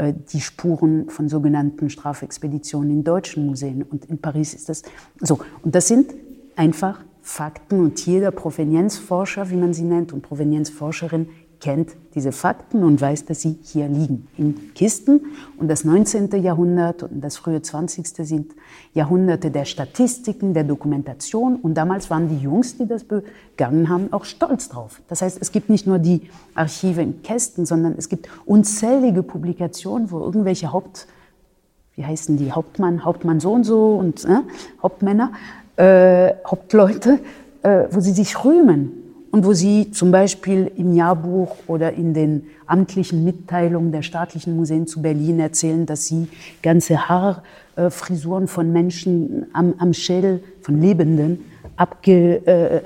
die Spuren von sogenannten Strafexpeditionen in deutschen Museen. Und in Paris ist das so. Und das sind einfach Fakten und jeder Provenienzforscher, wie man sie nennt, und Provenienzforscherin kennt diese Fakten und weiß, dass sie hier liegen, in Kisten. Und das 19. Jahrhundert und das frühe 20. sind Jahrhunderte der Statistiken, der Dokumentation. Und damals waren die Jungs, die das begangen haben, auch stolz drauf. Das heißt, es gibt nicht nur die Archive in Kästen, sondern es gibt unzählige Publikationen, wo irgendwelche Haupt, wie heißen die, Hauptmann, Hauptmann so und so und äh, Hauptmänner, äh, Hauptleute, äh, wo sie sich rühmen und wo sie zum Beispiel im Jahrbuch oder in den amtlichen Mitteilungen der staatlichen Museen zu Berlin erzählen, dass sie ganze Haarfrisuren von Menschen am, am Schädel, von Lebenden, abge, äh,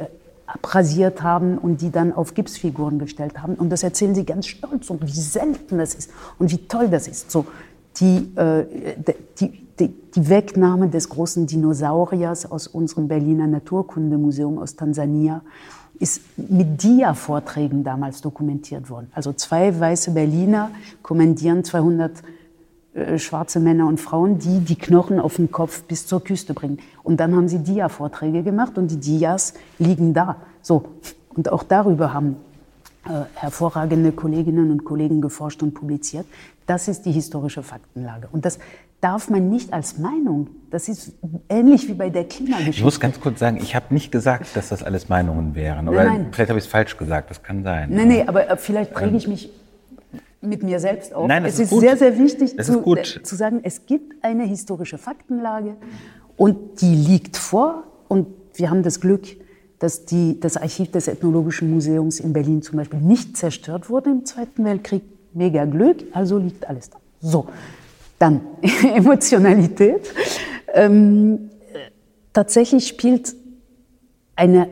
abrasiert haben und die dann auf Gipsfiguren gestellt haben. Und das erzählen sie ganz stolz und wie selten das ist und wie toll das ist. So, die, äh, die, die, die Wegnahme des großen Dinosauriers aus unserem Berliner Naturkundemuseum aus Tansania ist mit Dia-Vorträgen damals dokumentiert worden. Also zwei weiße Berliner kommandieren 200 äh, schwarze Männer und Frauen, die die Knochen auf dem Kopf bis zur Küste bringen. Und dann haben sie Dia-Vorträge gemacht und die Dias liegen da. So. Und auch darüber haben äh, hervorragende Kolleginnen und Kollegen geforscht und publiziert. Das ist die historische Faktenlage. Und das darf man nicht als Meinung. Das ist ähnlich wie bei der Klimageschichte. Ich muss ganz kurz sagen, ich habe nicht gesagt, dass das alles Meinungen wären. Oder nein, nein. vielleicht habe ich es falsch gesagt, das kann sein. Nein, nein, aber äh, vielleicht präge ähm, ich mich mit mir selbst auf. Nein, das es ist, ist sehr, sehr wichtig zu, äh, zu sagen, es gibt eine historische Faktenlage und die liegt vor. Und wir haben das Glück, dass die, das Archiv des Ethnologischen Museums in Berlin zum Beispiel nicht zerstört wurde im Zweiten Weltkrieg. Mega Glück, also liegt alles da. So, dann [LAUGHS] Emotionalität. Ähm, tatsächlich spielt eine, äh,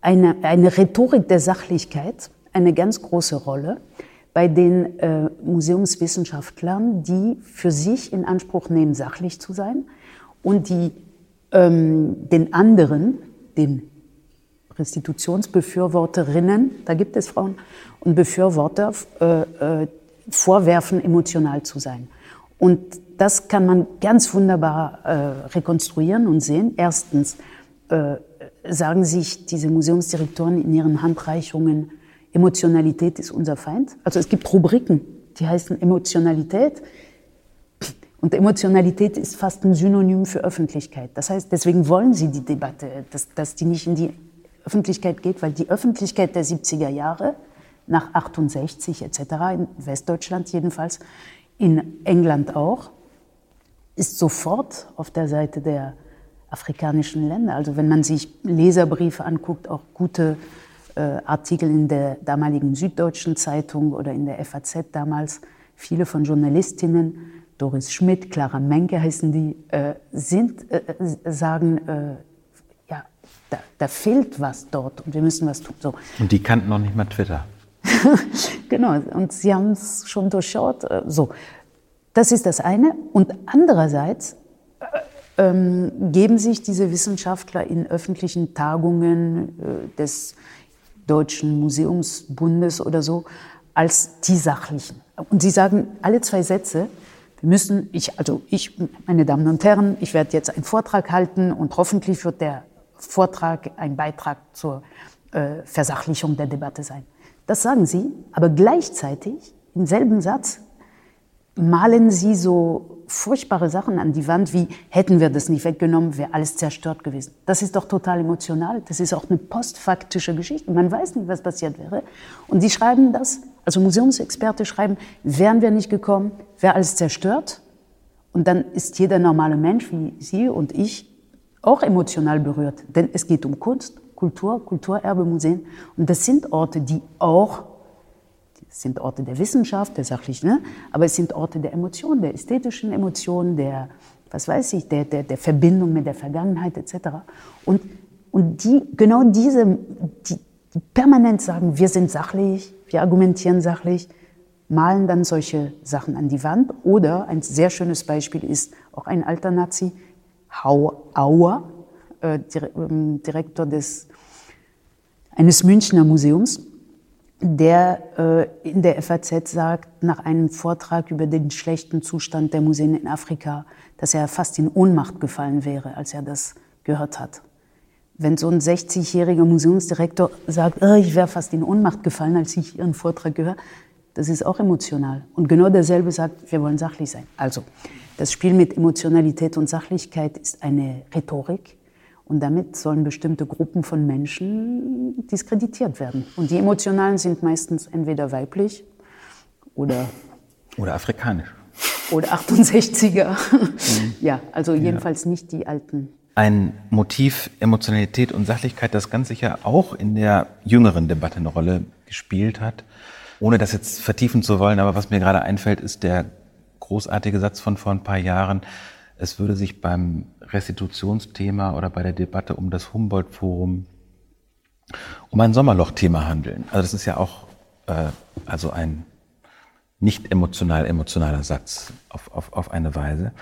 eine, eine Rhetorik der Sachlichkeit eine ganz große Rolle bei den äh, Museumswissenschaftlern, die für sich in Anspruch nehmen, sachlich zu sein und die ähm, den anderen, den Restitutionsbefürworterinnen, da gibt es Frauen und Befürworter, äh, äh, vorwerfen, emotional zu sein. Und das kann man ganz wunderbar äh, rekonstruieren und sehen. Erstens äh, sagen sich diese Museumsdirektoren in ihren Handreichungen, Emotionalität ist unser Feind. Also es gibt Rubriken, die heißen Emotionalität. Und Emotionalität ist fast ein Synonym für Öffentlichkeit. Das heißt, deswegen wollen sie die Debatte, dass, dass die nicht in die Öffentlichkeit geht, weil die Öffentlichkeit der 70er Jahre nach 68 etc., in Westdeutschland jedenfalls, in England auch, ist sofort auf der Seite der afrikanischen Länder. Also wenn man sich Leserbriefe anguckt, auch gute äh, Artikel in der damaligen Süddeutschen Zeitung oder in der FAZ damals, viele von Journalistinnen, Doris Schmidt, Clara Menke heißen die, äh, sind, äh, äh sagen, äh, ja, da, da, fehlt was dort und wir müssen was tun. So. Und die kannten noch nicht mal Twitter. [LAUGHS] genau, und sie haben es schon durchschaut. Äh, so, das ist das eine. Und andererseits äh, ähm, geben sich diese Wissenschaftler in öffentlichen Tagungen äh, des Deutschen Museumsbundes oder so als die Sachlichen. Und sie sagen alle zwei Sätze, wir müssen, ich, also ich, meine Damen und Herren, ich werde jetzt einen Vortrag halten und hoffentlich wird der Vortrag ein Beitrag zur äh, Versachlichung der Debatte sein. Das sagen sie, aber gleichzeitig im selben Satz malen sie so furchtbare Sachen an die Wand, wie hätten wir das nicht weggenommen, wäre alles zerstört gewesen. Das ist doch total emotional. Das ist auch eine postfaktische Geschichte. Man weiß nicht, was passiert wäre. Und die schreiben das, also Museumsexperte schreiben, wären wir nicht gekommen, wäre alles zerstört. Und dann ist jeder normale Mensch wie Sie und ich auch emotional berührt. Denn es geht um Kunst, Kultur, Kulturerbe, Museen. Und das sind Orte, die auch es sind Orte der Wissenschaft, der sachlichen, ne? aber es sind Orte der Emotionen, der ästhetischen Emotionen, der, was weiß ich, der, der, der Verbindung mit der Vergangenheit etc. Und, und die, genau diese, die, die permanent sagen, wir sind sachlich, wir argumentieren sachlich, malen dann solche Sachen an die Wand. Oder ein sehr schönes Beispiel ist auch ein alter Nazi, Hau Auer, äh, ähm, Direktor des, eines Münchner Museums, der äh, in der FAZ sagt, nach einem Vortrag über den schlechten Zustand der Museen in Afrika, dass er fast in Ohnmacht gefallen wäre, als er das gehört hat. Wenn so ein 60-jähriger Museumsdirektor sagt, oh, ich wäre fast in Ohnmacht gefallen, als ich Ihren Vortrag gehört, das ist auch emotional. Und genau derselbe sagt, wir wollen sachlich sein. Also, das Spiel mit Emotionalität und Sachlichkeit ist eine Rhetorik, und damit sollen bestimmte Gruppen von Menschen diskreditiert werden. Und die Emotionalen sind meistens entweder weiblich oder. Oder afrikanisch. Oder 68er. Mhm. ja, also jedenfalls ja. nicht die alten. Ein Motiv Emotionalität und Sachlichkeit, das ganz sicher auch in der jüngeren Debatte eine Rolle gespielt hat. Ohne das jetzt vertiefen zu wollen, aber was mir gerade einfällt, ist der großartige Satz von vor ein paar Jahren, es würde sich beim Restitutionsthema oder bei der Debatte um das Humboldt-Forum um ein Sommerloch-Thema handeln. Also das ist ja auch äh, also ein nicht emotional emotionaler Satz auf, auf, auf eine Weise,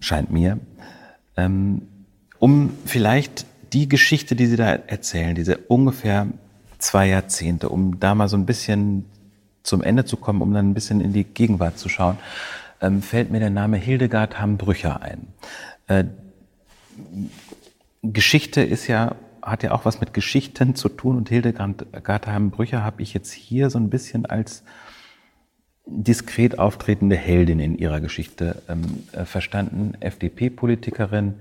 scheint mir. Ähm, um vielleicht die Geschichte, die Sie da erzählen, diese ungefähr zwei Jahrzehnte, um da mal so ein bisschen zum Ende zu kommen, um dann ein bisschen in die Gegenwart zu schauen, ähm, fällt mir der Name Hildegard Hambrücher ein. Äh, Geschichte ist ja, hat ja auch was mit Geschichten zu tun und Hildegard Hambrücher habe ich jetzt hier so ein bisschen als diskret auftretende Heldin in ihrer Geschichte ähm, äh, verstanden. FDP-Politikerin.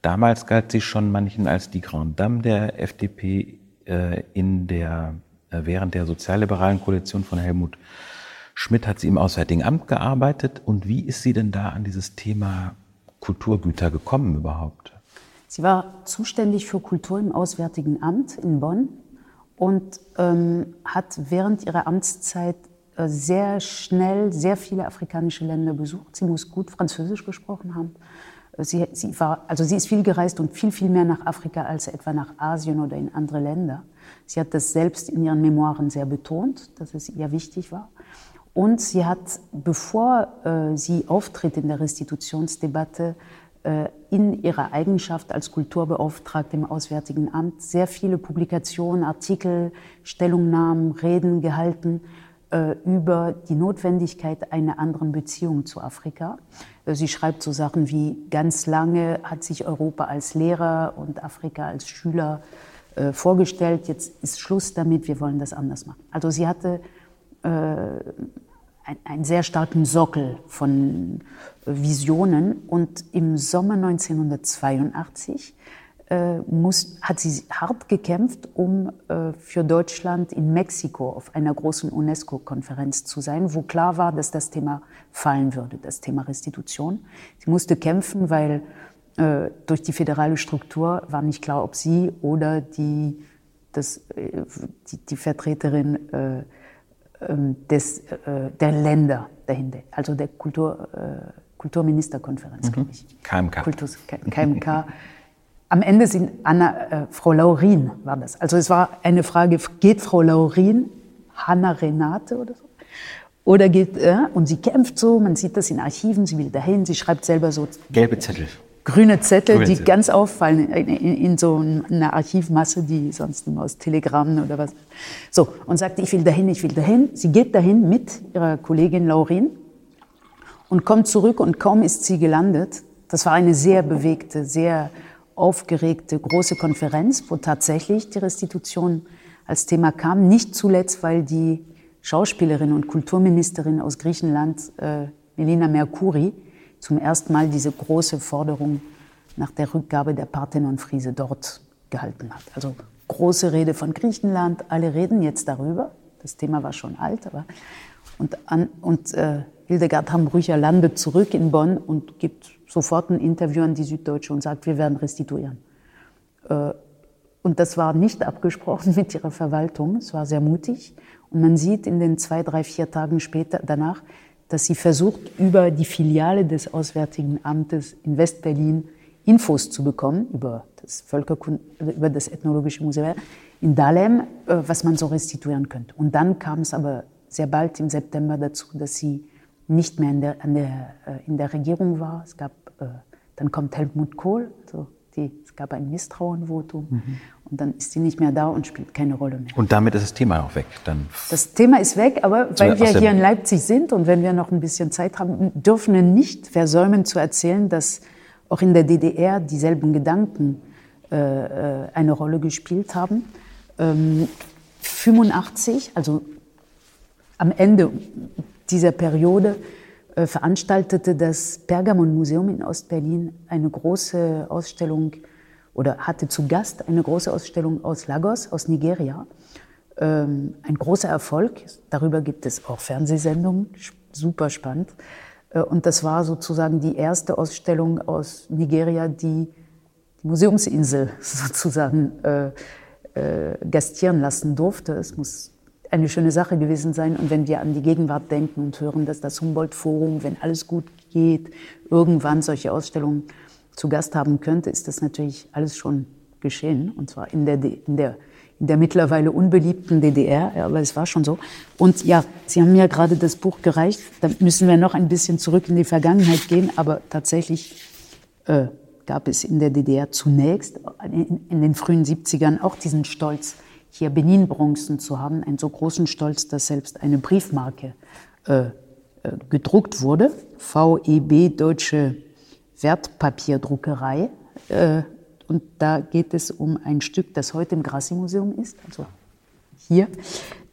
Damals galt sie schon manchen als die Grande Dame der FDP äh, in der, äh, während der sozialliberalen Koalition von Helmut Schmidt hat sie im Auswärtigen Amt gearbeitet. Und wie ist sie denn da an dieses Thema Kulturgüter gekommen überhaupt? Sie war zuständig für Kultur im Auswärtigen Amt in Bonn und ähm, hat während ihrer Amtszeit äh, sehr schnell sehr viele afrikanische Länder besucht. Sie muss gut Französisch gesprochen haben. Äh, sie, sie, war, also sie ist viel gereist und viel, viel mehr nach Afrika als etwa nach Asien oder in andere Länder. Sie hat das selbst in ihren Memoiren sehr betont, dass es ihr wichtig war. Und sie hat, bevor äh, sie auftritt in der Restitutionsdebatte, äh, in ihrer Eigenschaft als Kulturbeauftragte im Auswärtigen Amt sehr viele Publikationen, Artikel, Stellungnahmen, Reden gehalten äh, über die Notwendigkeit einer anderen Beziehung zu Afrika. Äh, sie schreibt so Sachen wie, ganz lange hat sich Europa als Lehrer und Afrika als Schüler äh, vorgestellt, jetzt ist Schluss damit, wir wollen das anders machen. Also sie hatte einen sehr starken Sockel von Visionen. Und im Sommer 1982 äh, muss, hat sie hart gekämpft, um äh, für Deutschland in Mexiko auf einer großen UNESCO-Konferenz zu sein, wo klar war, dass das Thema fallen würde, das Thema Restitution. Sie musste kämpfen, weil äh, durch die föderale Struktur war nicht klar, ob sie oder die, das, äh, die, die Vertreterin äh, des, äh, der Länder dahinter, also der Kultur, äh, Kulturministerkonferenz, mhm. glaube ich. KMK. Kultus, KMK. Am Ende sind Anna, äh, Frau Laurin war das. Also es war eine Frage, geht Frau Laurin Hanna Renate oder so? Oder geht, äh, und sie kämpft so, man sieht das in Archiven, sie will dahin, sie schreibt selber so. Gelbe Zettel grüne Zettel, grüne die Zettel. ganz auffallen in, in, in, so einer Archivmasse, die sonst immer aus Telegrammen oder was. So, und sagt, ich will dahin, ich will dahin. Sie geht dahin mit ihrer Kollegin Laurin und kommt zurück und kaum ist sie gelandet. Das war eine sehr bewegte, sehr aufgeregte, große Konferenz, wo tatsächlich die Restitution als Thema kam. Nicht zuletzt, weil die Schauspielerin und Kulturministerin aus Griechenland, äh, Melina Mercouri, zum ersten Mal diese große Forderung nach der Rückgabe der Parthenon-Friese dort gehalten hat. Also große Rede von Griechenland, alle reden jetzt darüber. Das Thema war schon alt, aber und, an, und äh, Hildegard Hambrücher landet zurück in Bonn und gibt sofort ein Interview an die Süddeutsche und sagt, wir werden restituieren. Äh, und das war nicht abgesprochen [LAUGHS] mit ihrer Verwaltung. Es war sehr mutig. Und man sieht in den zwei, drei, vier Tagen später danach, dass sie versucht, über die Filiale des Auswärtigen Amtes in Westberlin Infos zu bekommen über das Völkerkund über das Ethnologische Museum in Dahlem, äh, was man so restituieren könnte. Und dann kam es aber sehr bald im September dazu, dass sie nicht mehr in der, der, äh, in der Regierung war. Es gab, äh, dann kommt Helmut Kohl, also die, es gab ein Misstrauenvotum. Mhm. Und dann ist sie nicht mehr da und spielt keine Rolle mehr. Und damit ist das Thema auch weg. Dann das Thema ist weg, aber weil wir hier in Leipzig sind und wenn wir noch ein bisschen Zeit haben, dürfen wir nicht versäumen zu erzählen, dass auch in der DDR dieselben Gedanken äh, äh, eine Rolle gespielt haben. Ähm, 85, also am Ende dieser Periode, äh, veranstaltete das Pergamon-Museum in Ostberlin eine große Ausstellung oder hatte zu Gast eine große Ausstellung aus Lagos, aus Nigeria. Ähm, ein großer Erfolg. Darüber gibt es auch Fernsehsendungen, super spannend. Äh, und das war sozusagen die erste Ausstellung aus Nigeria, die die Museumsinsel [LAUGHS] sozusagen äh, äh, gastieren lassen durfte. Es muss eine schöne Sache gewesen sein. Und wenn wir an die Gegenwart denken und hören, dass das Humboldt-Forum, wenn alles gut geht, irgendwann solche Ausstellungen zu Gast haben könnte, ist das natürlich alles schon geschehen. Und zwar in der, in der, in der mittlerweile unbeliebten DDR, ja, aber es war schon so. Und ja, Sie haben mir gerade das Buch gereicht. Da müssen wir noch ein bisschen zurück in die Vergangenheit gehen. Aber tatsächlich äh, gab es in der DDR zunächst in, in den frühen 70ern auch diesen Stolz, hier Benin-Bronzen zu haben, einen so großen Stolz, dass selbst eine Briefmarke äh, äh gedruckt wurde, VEB Deutsche Wertpapierdruckerei. Äh, und da geht es um ein Stück, das heute im Grassi-Museum ist, also hier,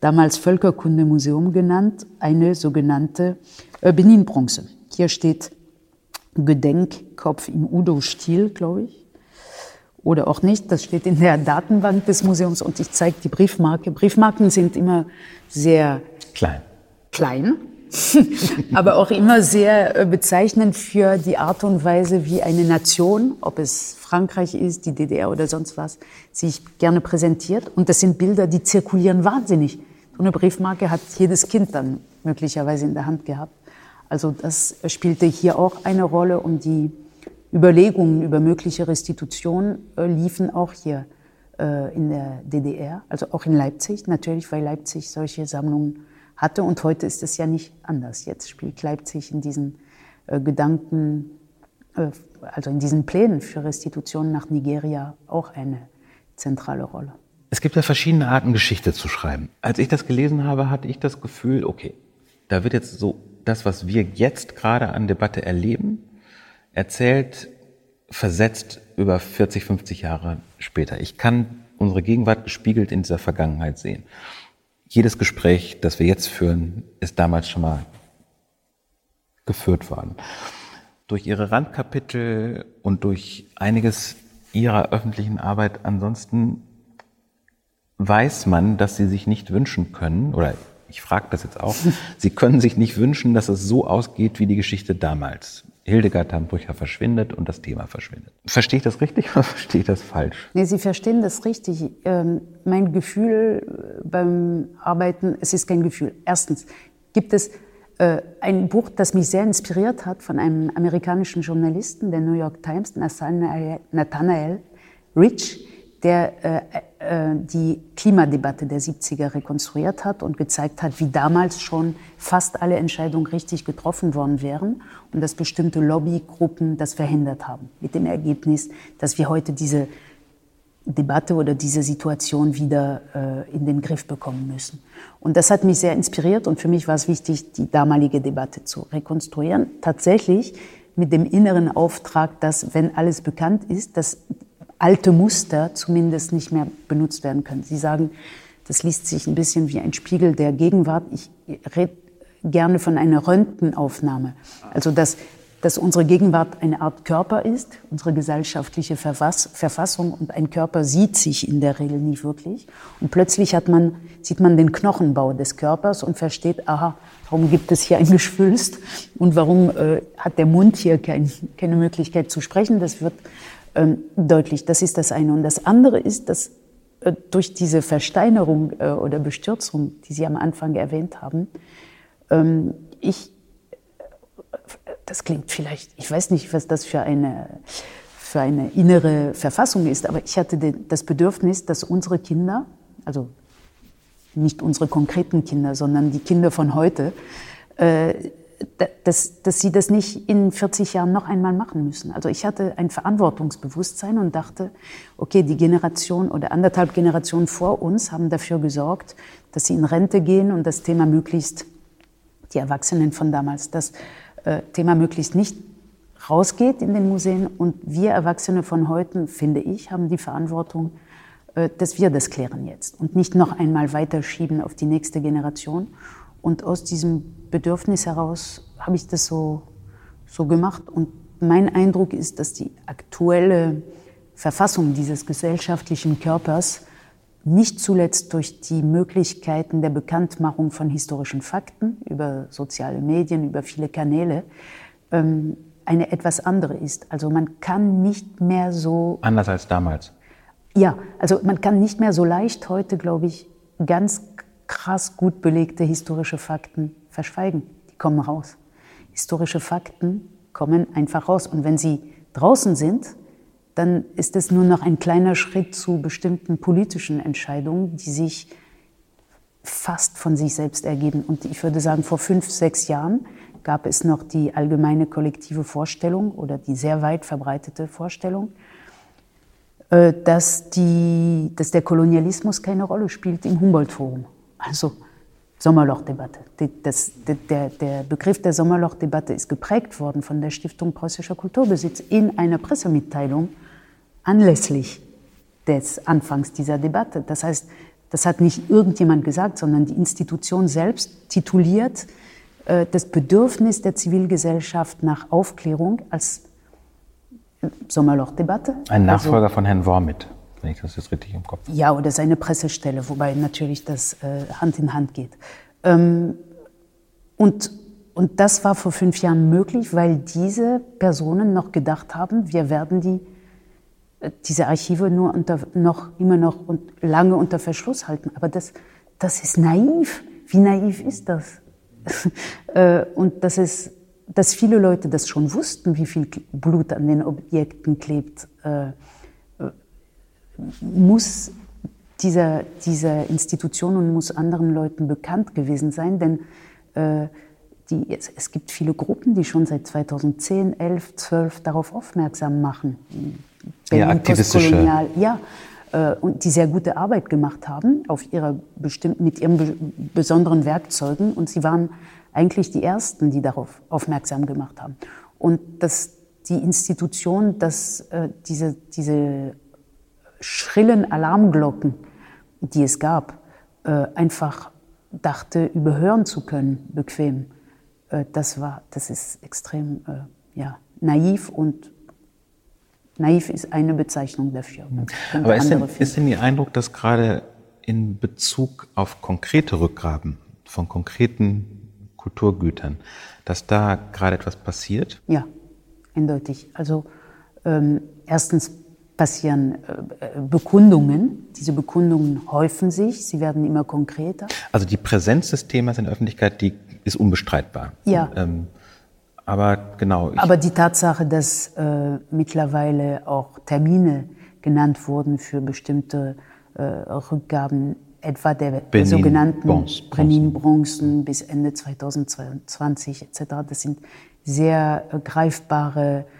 damals Völkerkundemuseum genannt, eine sogenannte äh, Benin-Bronze. Hier steht Gedenkkopf im Udo-Stil, glaube ich. Oder auch nicht, das steht in der Datenbank des Museums und ich zeige die Briefmarke. Briefmarken sind immer sehr klein. Klein, [LAUGHS] aber auch immer sehr äh, bezeichnend für die Art und Weise, wie eine Nation, ob es Frankreich ist, die DDR oder sonst was, sich gerne präsentiert. Und das sind Bilder, die zirkulieren wahnsinnig. So eine Briefmarke hat jedes Kind dann möglicherweise in der Hand gehabt. Also das spielte hier auch eine Rolle und die Überlegungen über mögliche Restitution äh, liefen auch hier äh, in der DDR, also auch in Leipzig, natürlich, weil Leipzig solche Sammlungen hatte. Und heute ist es ja nicht anders. Jetzt spielt Leipzig in diesen äh, Gedanken, äh, also in diesen Plänen für Restitution nach Nigeria auch eine zentrale Rolle. Es gibt ja verschiedene Arten, Geschichte zu schreiben. Als ich das gelesen habe, hatte ich das Gefühl, okay, da wird jetzt so das, was wir jetzt gerade an Debatte erleben, erzählt, versetzt über 40, 50 Jahre später. Ich kann unsere Gegenwart gespiegelt in dieser Vergangenheit sehen jedes Gespräch, das wir jetzt führen, ist damals schon mal geführt worden. Durch ihre Randkapitel und durch einiges ihrer öffentlichen Arbeit ansonsten weiß man, dass sie sich nicht wünschen können, oder ich frage das jetzt auch, [LAUGHS] sie können sich nicht wünschen, dass es so ausgeht wie die Geschichte damals. Hildegard Hambrücher verschwindet und das Thema verschwindet. Verstehe ich das richtig oder [LAUGHS] verstehe ich das falsch? Nee, Sie verstehen das richtig. Ähm, mein Gefühl äh, beim Arbeiten, es ist kein Gefühl. Erstens gibt es äh, ein Buch, das mich sehr inspiriert hat von einem amerikanischen Journalisten der New York Times, Nathanael Rich, der äh, äh, die Klimadebatte der 70er rekonstruiert hat und gezeigt hat, wie damals schon fast alle Entscheidungen richtig getroffen worden wären und dass bestimmte Lobbygruppen das verhindert haben. Mit dem Ergebnis, dass wir heute diese Debatte oder diese Situation wieder äh, in den Griff bekommen müssen. Und das hat mich sehr inspiriert und für mich war es wichtig, die damalige Debatte zu rekonstruieren. Tatsächlich mit dem inneren Auftrag, dass, wenn alles bekannt ist, dass alte Muster zumindest nicht mehr benutzt werden können. Sie sagen, das liest sich ein bisschen wie ein Spiegel der Gegenwart. Ich rede gerne von einer Röntgenaufnahme. Also dass dass unsere Gegenwart eine Art Körper ist, unsere gesellschaftliche Verfass Verfassung und ein Körper sieht sich in der Regel nie wirklich. Und plötzlich hat man, sieht man den Knochenbau des Körpers und versteht, aha, warum gibt es hier ein [LAUGHS] Geschwülst und warum äh, hat der Mund hier kein, keine Möglichkeit zu sprechen. Das wird deutlich. Das ist das eine. Und das andere ist, dass äh, durch diese Versteinerung äh, oder Bestürzung, die Sie am Anfang erwähnt haben, ähm, ich, das klingt vielleicht, ich weiß nicht, was das für eine, für eine innere Verfassung ist, aber ich hatte das Bedürfnis, dass unsere Kinder, also nicht unsere konkreten Kinder, sondern die Kinder von heute, äh, dass, dass sie das nicht in 40 Jahren noch einmal machen müssen. Also ich hatte ein Verantwortungsbewusstsein und dachte, okay, die Generation oder anderthalb Generationen vor uns haben dafür gesorgt, dass sie in Rente gehen und das Thema möglichst, die Erwachsenen von damals, das äh, Thema möglichst nicht rausgeht in den Museen. Und wir Erwachsene von heute, finde ich, haben die Verantwortung, äh, dass wir das klären jetzt und nicht noch einmal weiterschieben auf die nächste Generation. Und aus diesem Bedürfnis heraus habe ich das so, so gemacht. Und mein Eindruck ist, dass die aktuelle Verfassung dieses gesellschaftlichen Körpers nicht zuletzt durch die Möglichkeiten der Bekanntmachung von historischen Fakten über soziale Medien, über viele Kanäle, ähm, eine etwas andere ist. Also man kann nicht mehr so. Anders als damals. Ja, also man kann nicht mehr so leicht heute, glaube ich, ganz krass gut belegte historische Fakten verschweigen. Die kommen raus. Historische Fakten kommen einfach raus. Und wenn sie draußen sind, dann ist es nur noch ein kleiner Schritt zu bestimmten politischen Entscheidungen, die sich fast von sich selbst ergeben. Und ich würde sagen, vor fünf, sechs Jahren gab es noch die allgemeine kollektive Vorstellung oder die sehr weit verbreitete Vorstellung, äh, dass, die, dass der Kolonialismus keine Rolle spielt im Humboldt-Forum. Also Sommerlochdebatte. Das, der, der Begriff der Sommerlochdebatte ist geprägt worden von der Stiftung Preußischer Kulturbesitz in einer Pressemitteilung anlässlich des Anfangs dieser Debatte. Das heißt, das hat nicht irgendjemand gesagt, sondern die Institution selbst tituliert äh, das Bedürfnis der Zivilgesellschaft nach Aufklärung als Sommerlochdebatte. Ein also Nachfolger also, von Herrn Wormit wenn ich das jetzt richtig im Kopf habe. Ja, oder seine Pressestelle, wobei natürlich das äh, Hand in Hand geht. Ähm, und, und das war vor fünf Jahren möglich, weil diese Personen noch gedacht haben, wir werden die, äh, diese Archive nur unter, noch, immer noch und lange unter Verschluss halten. Aber das, das ist naiv. Wie naiv ist das? [LAUGHS] äh, und das ist, dass viele Leute das schon wussten, wie viel Blut an den Objekten klebt. Muss dieser, dieser Institution und muss anderen Leuten bekannt gewesen sein, denn äh, die, es, es, gibt viele Gruppen, die schon seit 2010, 11, 12 darauf aufmerksam machen. Ja, aktivistische. Ja, äh, und die sehr gute Arbeit gemacht haben auf ihrer bestimmt, mit ihren be besonderen Werkzeugen. Und sie waren eigentlich die Ersten, die darauf aufmerksam gemacht haben. Und dass die Institution, dass äh, diese, diese schrillen Alarmglocken, die es gab, äh, einfach dachte, überhören zu können, bequem. Äh, das war, das ist extrem äh, ja, naiv und naiv ist eine Bezeichnung dafür. Aber ist denn, ist denn Ihr Eindruck, dass gerade in Bezug auf konkrete Rückgraben von konkreten Kulturgütern, dass da gerade etwas passiert? Ja, eindeutig. Also ähm, erstens passieren äh, Bekundungen. Diese Bekundungen häufen sich, sie werden immer konkreter. Also die Präsenz des Themas in der Öffentlichkeit, die ist unbestreitbar. Ja. Ähm, aber genau. Aber die Tatsache, dass äh, mittlerweile auch Termine genannt wurden für bestimmte äh, Rückgaben, etwa der Benin sogenannten Brenin-Bronzen bis Ende 2022 etc., das sind sehr äh, greifbare äh, äh,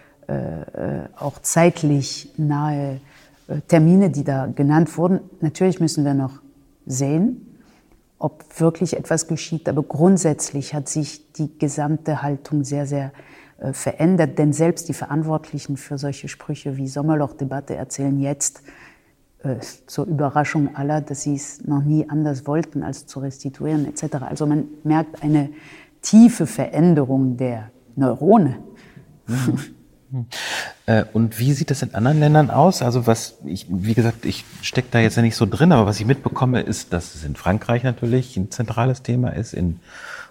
auch zeitlich nahe äh, Termine, die da genannt wurden. Natürlich müssen wir noch sehen, ob wirklich etwas geschieht, aber grundsätzlich hat sich die gesamte Haltung sehr, sehr verändert, denn selbst die Verantwortlichen für solche Sprüche wie Sommerlochdebatte erzählen jetzt äh, zur Überraschung aller, dass sie es noch nie anders wollten, als zu restituieren etc. Also man merkt eine tiefe Veränderung der Neurone Äh, [LAUGHS] und wie sieht das in anderen Ländern aus? Also was ich, wie gesagt, ich stecke da jetzt ja nicht so drin, aber was ich mitbekomme, ist, dass es in Frankreich natürlich ein zentrales Thema ist, in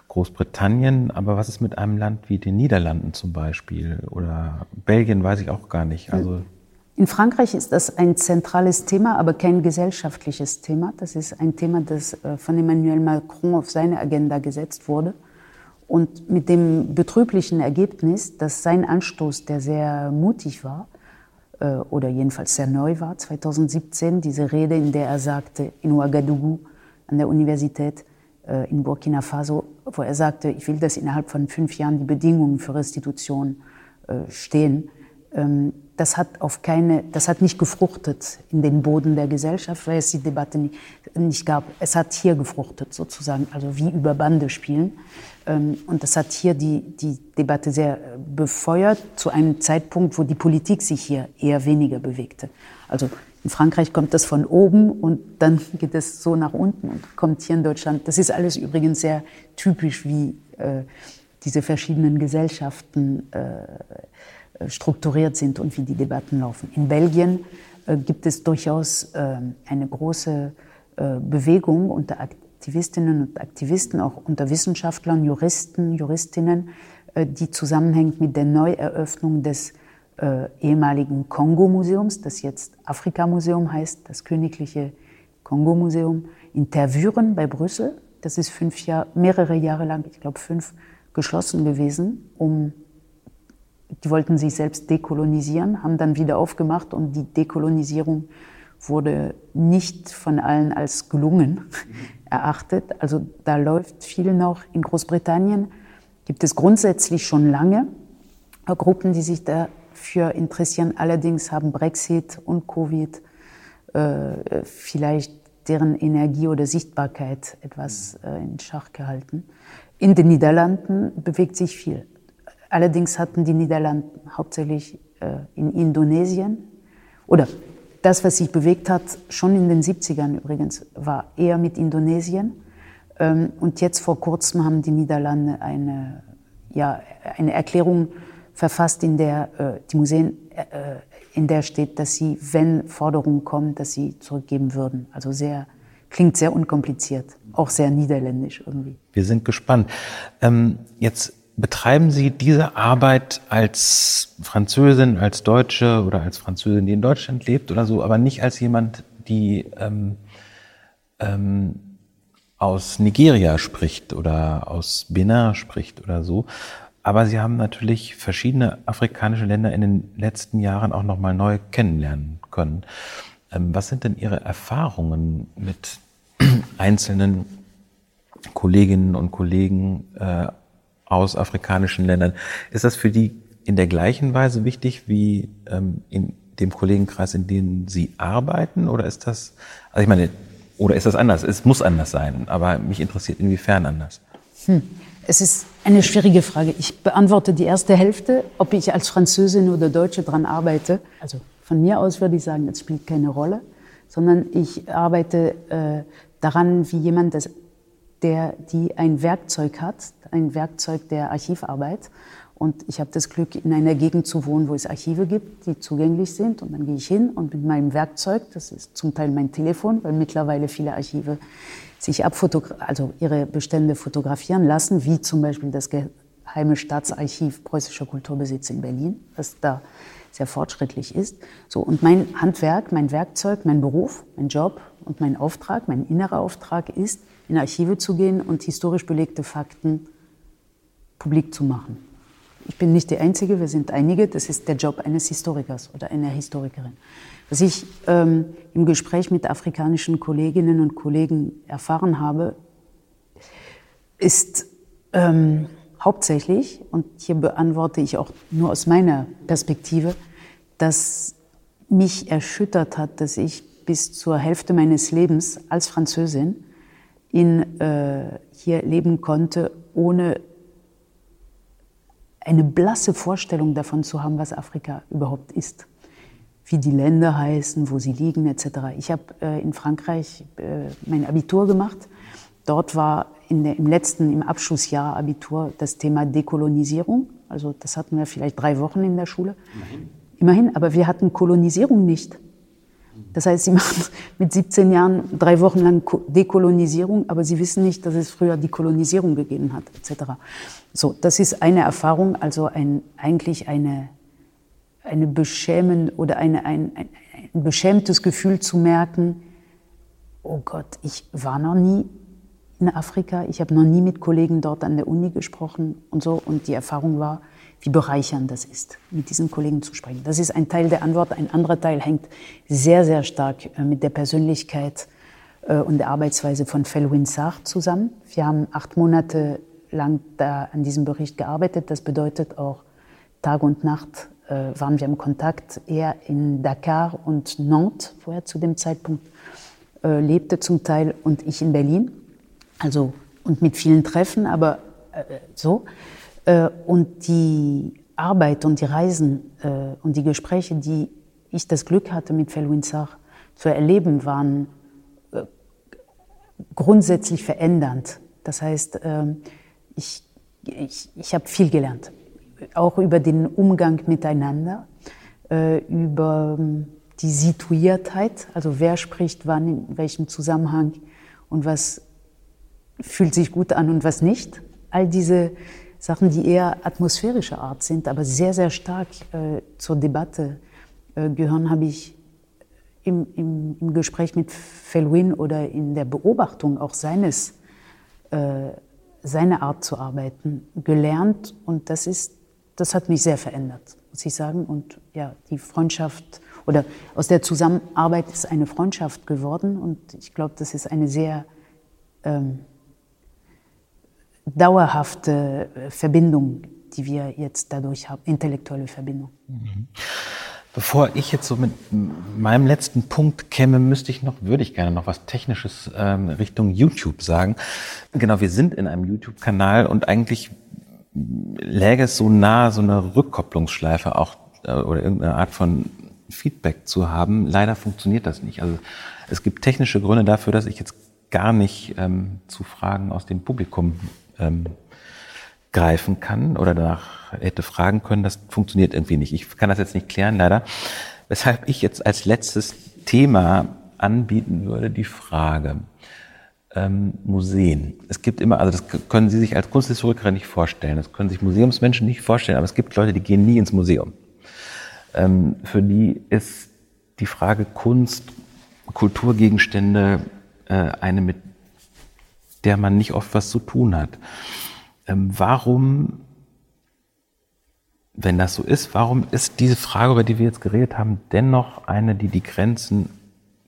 Großbritannien, aber was ist mit einem Land wie den Niederlanden zum Beispiel oder Belgien, weiß ich auch gar nicht. Also in Frankreich ist das ein zentrales Thema, aber kein gesellschaftliches Thema. Das ist ein Thema, das äh, von Emmanuel Macron auf seine Agenda gesetzt wurde. Und mit dem betrüblichen Ergebnis, dass sein Anstoß, der sehr mutig war, äh, oder jedenfalls sehr neu war, 2017, diese Rede, in der er sagte, in Ouagadougou an der Universität äh, in Burkina Faso, wo er sagte, ich will, dass innerhalb von fünf Jahren die Bedingungen für Restitution äh, stehen. Ähm, das hat auf keine, das hat nicht gefruchtet in den Boden der Gesellschaft, weil es die Debatte nicht, nicht gab. Es hat hier gefruchtet sozusagen, also wie über Bande spielen. Ähm, und das hat hier die, die Debatte sehr befeuert zu einem Zeitpunkt, wo die Politik sich hier eher weniger bewegte. Also in Frankreich kommt das von oben und dann [LAUGHS] geht es so nach unten und kommt hier in Deutschland. Das ist alles übrigens sehr typisch, wie äh, diese verschiedenen Gesellschaften äh, strukturiert sind und wie die Debatten laufen. In Belgien äh, gibt es durchaus äh, eine große äh, Bewegung unter Aktivistinnen und Aktivisten, auch unter Wissenschaftlern, Juristen, Juristinnen, äh, die zusammenhängt mit der Neueröffnung des äh, ehemaligen Kongo-Museums, das jetzt Afrika-Museum heißt, das Königliche Kongo-Museum in Tervuren bei Brüssel. Das ist fünf Jahr, mehrere Jahre lang, ich glaube fünf, geschlossen gewesen, um die wollten sich selbst dekolonisieren, haben dann wieder aufgemacht und die Dekolonisierung wurde nicht von allen als gelungen [LAUGHS] erachtet. Also da läuft viel noch. In Großbritannien gibt es grundsätzlich schon lange Gruppen, die sich dafür interessieren. Allerdings haben Brexit und Covid äh, vielleicht deren Energie oder Sichtbarkeit etwas äh, in Schach gehalten. In den Niederlanden bewegt sich viel. Allerdings hatten die Niederlanden hauptsächlich äh, in Indonesien oder das, was sich bewegt hat, schon in den 70ern übrigens, war eher mit Indonesien. Ähm, und jetzt vor kurzem haben die Niederlande eine, ja, eine Erklärung verfasst, in der äh, die Museen, äh, in der steht, dass sie, wenn Forderungen kommen, dass sie zurückgeben würden. Also sehr, klingt sehr unkompliziert, auch sehr niederländisch irgendwie. Wir sind gespannt. Ähm, jetzt betreiben Sie diese Arbeit als Französin, als Deutsche oder als Französin, die in Deutschland lebt oder so, aber nicht als jemand, die ähm, ähm, aus Nigeria spricht oder aus Benin spricht oder so. Aber Sie haben natürlich verschiedene afrikanische Länder in den letzten Jahren auch nochmal neu kennenlernen können. Ähm, was sind denn Ihre Erfahrungen mit einzelnen Kolleginnen und Kollegen äh, aus afrikanischen Ländern. Ist das für die in der gleichen Weise wichtig wie ähm, in dem Kollegenkreis, in dem Sie arbeiten? Oder ist das, also ich meine, oder ist das anders? Es muss anders sein, aber mich interessiert inwiefern anders. Hm. Es ist eine schwierige Frage. Ich beantworte die erste Hälfte, ob ich als Französin oder Deutsche daran arbeite. Also von mir aus würde ich sagen, das spielt keine Rolle, sondern ich arbeite äh, daran, wie jemand, das, der die ein Werkzeug hat, ein Werkzeug der Archivarbeit. Und ich habe das Glück, in einer Gegend zu wohnen, wo es Archive gibt, die zugänglich sind. Und dann gehe ich hin und mit meinem Werkzeug, das ist zum Teil mein Telefon, weil mittlerweile viele Archive sich also ihre Bestände fotografieren lassen, wie zum Beispiel das Geheime Staatsarchiv Preußischer Kulturbesitz in Berlin, das da sehr fortschrittlich ist. So, und mein Handwerk, mein Werkzeug, mein Beruf, mein Job und mein Auftrag, mein innerer Auftrag ist, in Archive zu gehen und historisch belegte Fakten publik zu machen. Ich bin nicht die Einzige, wir sind einige. Das ist der Job eines Historikers oder einer Historikerin. Was ich ähm, im Gespräch mit afrikanischen Kolleginnen und Kollegen erfahren habe, ist ähm, hauptsächlich, und hier beantworte ich auch nur aus meiner Perspektive, dass mich erschüttert hat, dass ich bis zur Hälfte meines Lebens als Französin in, äh, hier leben konnte, ohne eine blasse Vorstellung davon zu haben, was Afrika überhaupt ist. Wie die Länder heißen, wo sie liegen, etc. Ich habe äh, in Frankreich äh, mein Abitur gemacht. Dort war der, im letzten, im Abschlussjahr Abitur das Thema Dekolonisierung. Also das hatten wir vielleicht drei Wochen in der Schule. Immerhin. Immerhin, aber wir hatten Kolonisierung nicht. Das heißt, sie [LAUGHS] machen mit 17 Jahren drei Wochen lang Dekolonisierung, aber sie wissen nicht, dass es früher die Kolonisierung gegeben hat, etc. So, das ist eine Erfahrung, also ein, eigentlich eine, eine beschämen oder eine, ein, ein, ein beschämtes Gefühl zu merken, oh Gott, ich war noch nie in Afrika, ich habe noch nie mit Kollegen dort an der Uni gesprochen und so. Und die Erfahrung war, wie bereichernd das ist, mit diesen Kollegen zu sprechen. Das ist ein Teil der Antwort. Ein anderer Teil hängt sehr, sehr stark äh, mit der Persönlichkeit äh, und der Arbeitsweise von Felwin Sarr zusammen. Wir haben acht Monate lang da an diesem Bericht gearbeitet. Das bedeutet auch Tag und Nacht äh, waren wir im Kontakt. Er in Dakar und Nantes, wo er zu dem Zeitpunkt lebte zum Teil, und ich in Berlin. Also, und mit vielen Treffen, aber so. Äh, und die Arbeit und die Reisen äh, und die Gespräche, die ich das Glück hatte, mit Felwin Sarr zu erleben, waren äh, grundsätzlich verändernd. Das heißt, ähm, ich, ich, ich habe viel gelernt, auch über den Umgang miteinander, über ähm, die Situiertheit, also wer spricht wann, in welchem Zusammenhang und was fühlt sich gut an und was nicht. All diese Sachen, die eher atmosphärischer Art sind, aber sehr, sehr stark äh, zur Debatte äh, gehören, habe ich im, im, im, Gespräch mit Felwin oder in der Beobachtung auch seines, äh, seine Art zu arbeiten gelernt. Und das, ist, das hat mich sehr verändert, muss ich sagen. Und ja, die Freundschaft oder aus der Zusammenarbeit ist eine Freundschaft geworden. Und ich glaube, das ist eine sehr ähm, dauerhafte äh, Verbindung, die wir jetzt dadurch haben, intellektuelle Verbindung. Mhm. Bevor ich jetzt so mit meinem letzten Punkt käme, müsste ich noch, würde ich gerne noch was Technisches ähm, Richtung YouTube sagen. Genau, wir sind in einem YouTube-Kanal und eigentlich läge es so nah, so eine Rückkopplungsschleife auch äh, oder irgendeine Art von Feedback zu haben. Leider funktioniert das nicht. Also es gibt technische Gründe dafür, dass ich jetzt gar nicht ähm, zu Fragen aus dem Publikum ähm, greifen kann oder danach hätte fragen können. Das funktioniert irgendwie nicht. Ich kann das jetzt nicht klären, leider. Weshalb ich jetzt als letztes Thema anbieten würde, die Frage ähm, Museen. Es gibt immer, also das können Sie sich als Kunsthistoriker nicht vorstellen, das können sich Museumsmenschen nicht vorstellen, aber es gibt Leute, die gehen nie ins Museum. Ähm, für die ist die Frage Kunst, Kulturgegenstände äh, eine mit der man nicht oft was zu tun hat. Ähm, warum, wenn das so ist, warum ist diese Frage, über die wir jetzt geredet haben, dennoch eine, die die Grenzen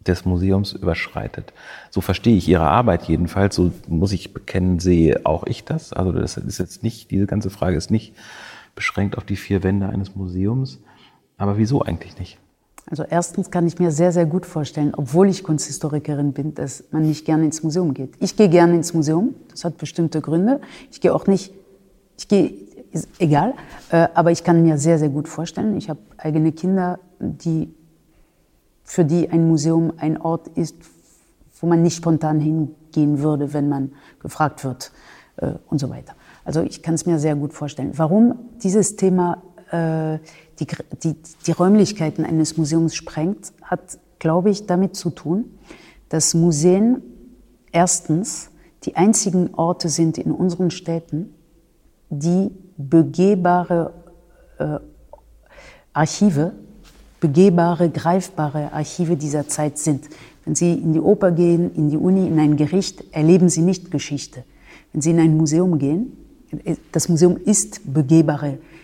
des Museums überschreitet? So verstehe ich Ihre Arbeit jedenfalls, so muss ich bekennen, sehe auch ich das. Also das ist jetzt nicht, diese ganze Frage ist nicht beschränkt auf die vier Wände eines Museums. Aber wieso eigentlich nicht? Also erstens kann ich mir sehr, sehr gut vorstellen, obwohl ich Kunsthistorikerin bin, dass man nicht gerne ins Museum geht. Ich gehe gerne ins Museum, das hat bestimmte Gründe. Ich gehe auch nicht, ich gehe, ist egal, äh, aber ich kann mir sehr, sehr gut vorstellen, ich habe eigene Kinder, die, für die ein Museum ein Ort ist, wo man nicht spontan hingehen würde, wenn man gefragt wird äh, und so weiter. Also ich kann es mir sehr gut vorstellen. Warum dieses Thema äh, die, die, die Räumlichkeiten eines Museums sprengt, hat, glaube ich, damit zu tun, dass Museen erstens die einzigen Orte sind in unseren Städten, die begehbare äh, Archive, begehbare, greifbare Archive dieser Zeit sind. Wenn Sie in die Oper gehen, in die Uni, in ein Gericht, erleben Sie nicht Geschichte. Wenn Sie in ein Museum gehen, äh, das Museum ist begehbare Geschichte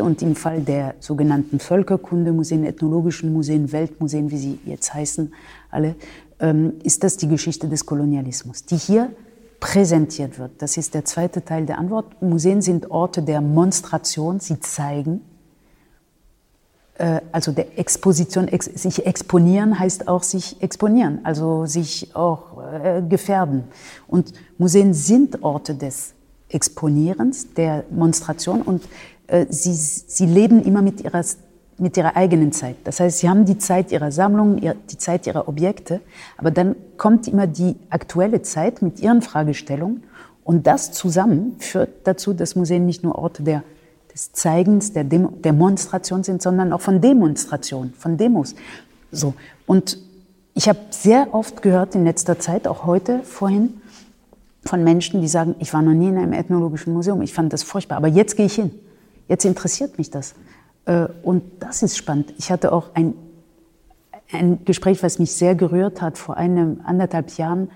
und im Fall der sogenannten Völkerkundemuseen, ethnologischen Museen, Weltmuseen, wie sie jetzt heißen, alle, ähm, ist das die Geschichte des Kolonialismus, die hier präsentiert wird. Das ist der zweite Teil der Antwort. Museen sind Orte der Monstration, sie zeigen, äh, also der Exposition, sich exponieren heißt auch sich exponieren, also sich auch äh, gefährden. Und Museen sind Orte des Exponierens, der Monstration und sie, sie leben immer mit ihrer, mit ihrer eigenen Zeit. Das heißt, sie haben die Zeit ihrer Sammlungen, die Zeit ihrer Objekte, aber dann kommt immer die aktuelle Zeit mit ihren Fragestellungen und das zusammen führt dazu, dass Museen nicht nur Orte der, des Zeigens, der Demo Demonstration sind, sondern auch von Demonstration, von Demos. So. Und ich habe sehr oft gehört in letzter Zeit, auch heute, vorhin, von Menschen, die sagen, ich war noch nie in einem ethnologischen Museum, ich fand das furchtbar, aber jetzt gehe ich hin. Jetzt interessiert mich das. Äh, und das ist spannend. Ich hatte auch ein, ein Gespräch, was mich sehr gerührt hat, vor einem anderthalb Jahren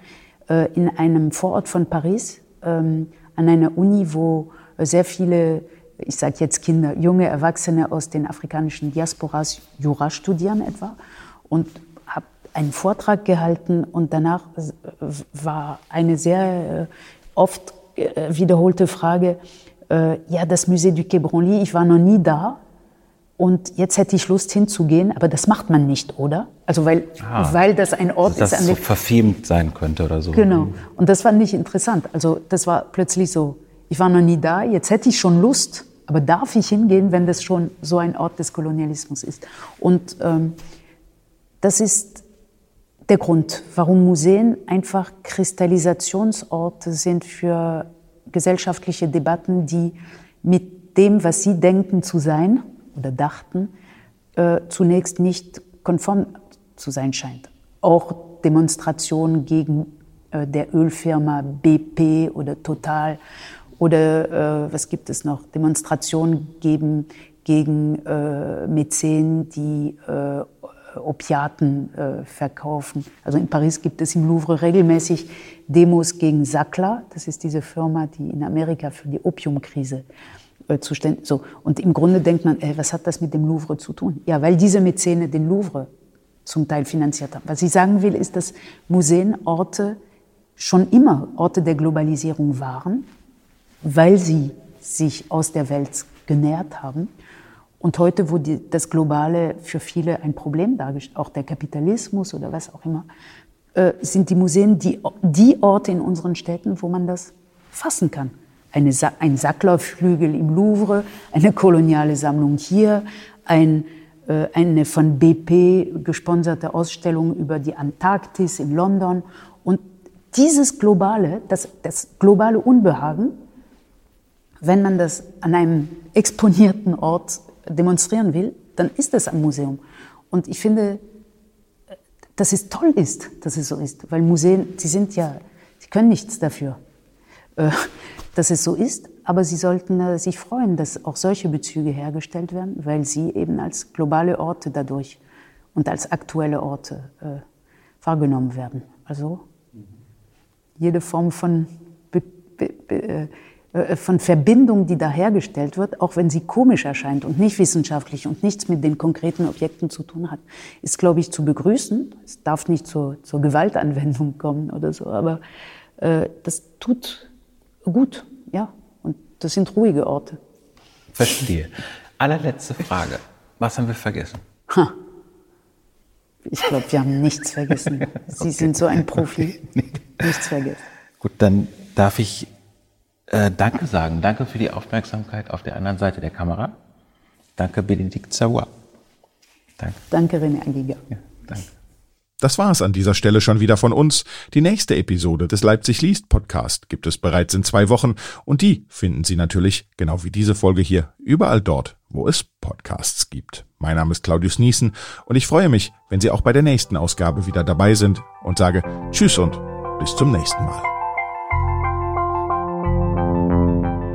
äh, in einem Vorort von Paris, ähm, an einer Uni, wo sehr viele, ich sage jetzt Kinder, junge Erwachsene aus den afrikanischen Diasporas Jura studieren etwa. Und habe einen Vortrag gehalten und danach war eine sehr äh, oft wiederholte Frage, ja, das Musée du Quai Branly, ich war noch nie da, und jetzt hätte ich Lust hinzugehen, aber das macht man nicht, oder? Also weil, ah, weil das ein Ort dass ist, an so verfemt sein könnte oder so. Genau. Und das war nicht interessant. Also das war plötzlich so, ich war noch nie da, jetzt hätte ich schon Lust, aber darf ich hingehen, wenn das schon so ein Ort des Kolonialismus ist? Und ähm, das ist der Grund, warum Museen einfach Kristallisationsorte sind für gesellschaftliche Debatten, die mit dem, was sie denken zu sein, oder dachten, äh, zunächst nicht konform zu sein scheint. Auch Demonstrationen gegen äh, der Ölfirma BP oder Total oder äh, was gibt es noch? Demonstrationen geben gegen äh, Mäzen, die äh, Opiaten äh, verkaufen. Also in Paris gibt es im Louvre regelmäßig Demos gegen Sackler. Das ist diese Firma, die in Amerika für die Opiumkrise äh, zuständig. So. Und im Grunde denkt man, ey, was hat das mit dem Louvre zu tun? Ja, weil diese Mäzene den Louvre zum Teil finanziert haben. Was ich sagen will, ist, dass Museen Orte schon immer Orte der Globalisierung waren, weil sie sich aus der Welt genährt haben. Und heute, wo die, das Globale für viele ein Problem dargestellt, auch der Kapitalismus oder was auch immer, äh, sind die Museen die, die Orte in unseren Städten, wo man das fassen kann eine, ein Sacklerflügel im Louvre, eine koloniale Sammlung hier, ein, äh, eine von BP gesponserte Ausstellung über die Antarktis in London. Und dieses globale, das, das globale Unbehagen, wenn man das an einem exponierten Ort demonstrieren will, dann ist es am Museum. Und ich finde, dass es toll ist, dass es so ist, weil Museen, sie sind ja, sie können nichts dafür. Äh, [LAUGHS] dass es so ist, aber sie sollten äh, sich freuen, dass auch solche Bezüge hergestellt werden, weil sie eben als globale Orte dadurch und als aktuelle Orte äh, wahrgenommen werden. Also jede Form von, be, be, be, äh, von Verbindung, die da hergestellt wird, auch wenn sie komisch erscheint und nicht wissenschaftlich und nichts mit den konkreten Objekten zu tun hat, ist, glaube ich, zu begrüßen. Es darf nicht zur, zur Gewaltanwendung kommen oder so, aber äh, das tut gut, ja. Und das sind ruhige Orte. Verstehe. Allerletzte Frage. Was haben wir vergessen? Ha. Ich glaube, wir haben nichts vergessen. [LAUGHS] Sie okay. sind so ein Profi. [LAUGHS] Nichts vergessen. Gut, dann darf ich äh, Danke sagen. Danke für die Aufmerksamkeit auf der anderen Seite der Kamera. Danke, Benedikt Savoy. Danke. Danke, René Agiga. Ja, danke. Das war es an dieser Stelle schon wieder von uns. Die nächste Episode des Leipzig liest Podcast gibt es bereits in zwei Wochen und die finden Sie natürlich, genau wie diese Folge hier, überall dort, wo es Podcasts gibt. Mein Name ist Claudius Niesen und ich freue mich, wenn Sie auch bei der nächsten Ausgabe wieder dabei sind und sage Tschüss und bis zum nächsten Mal.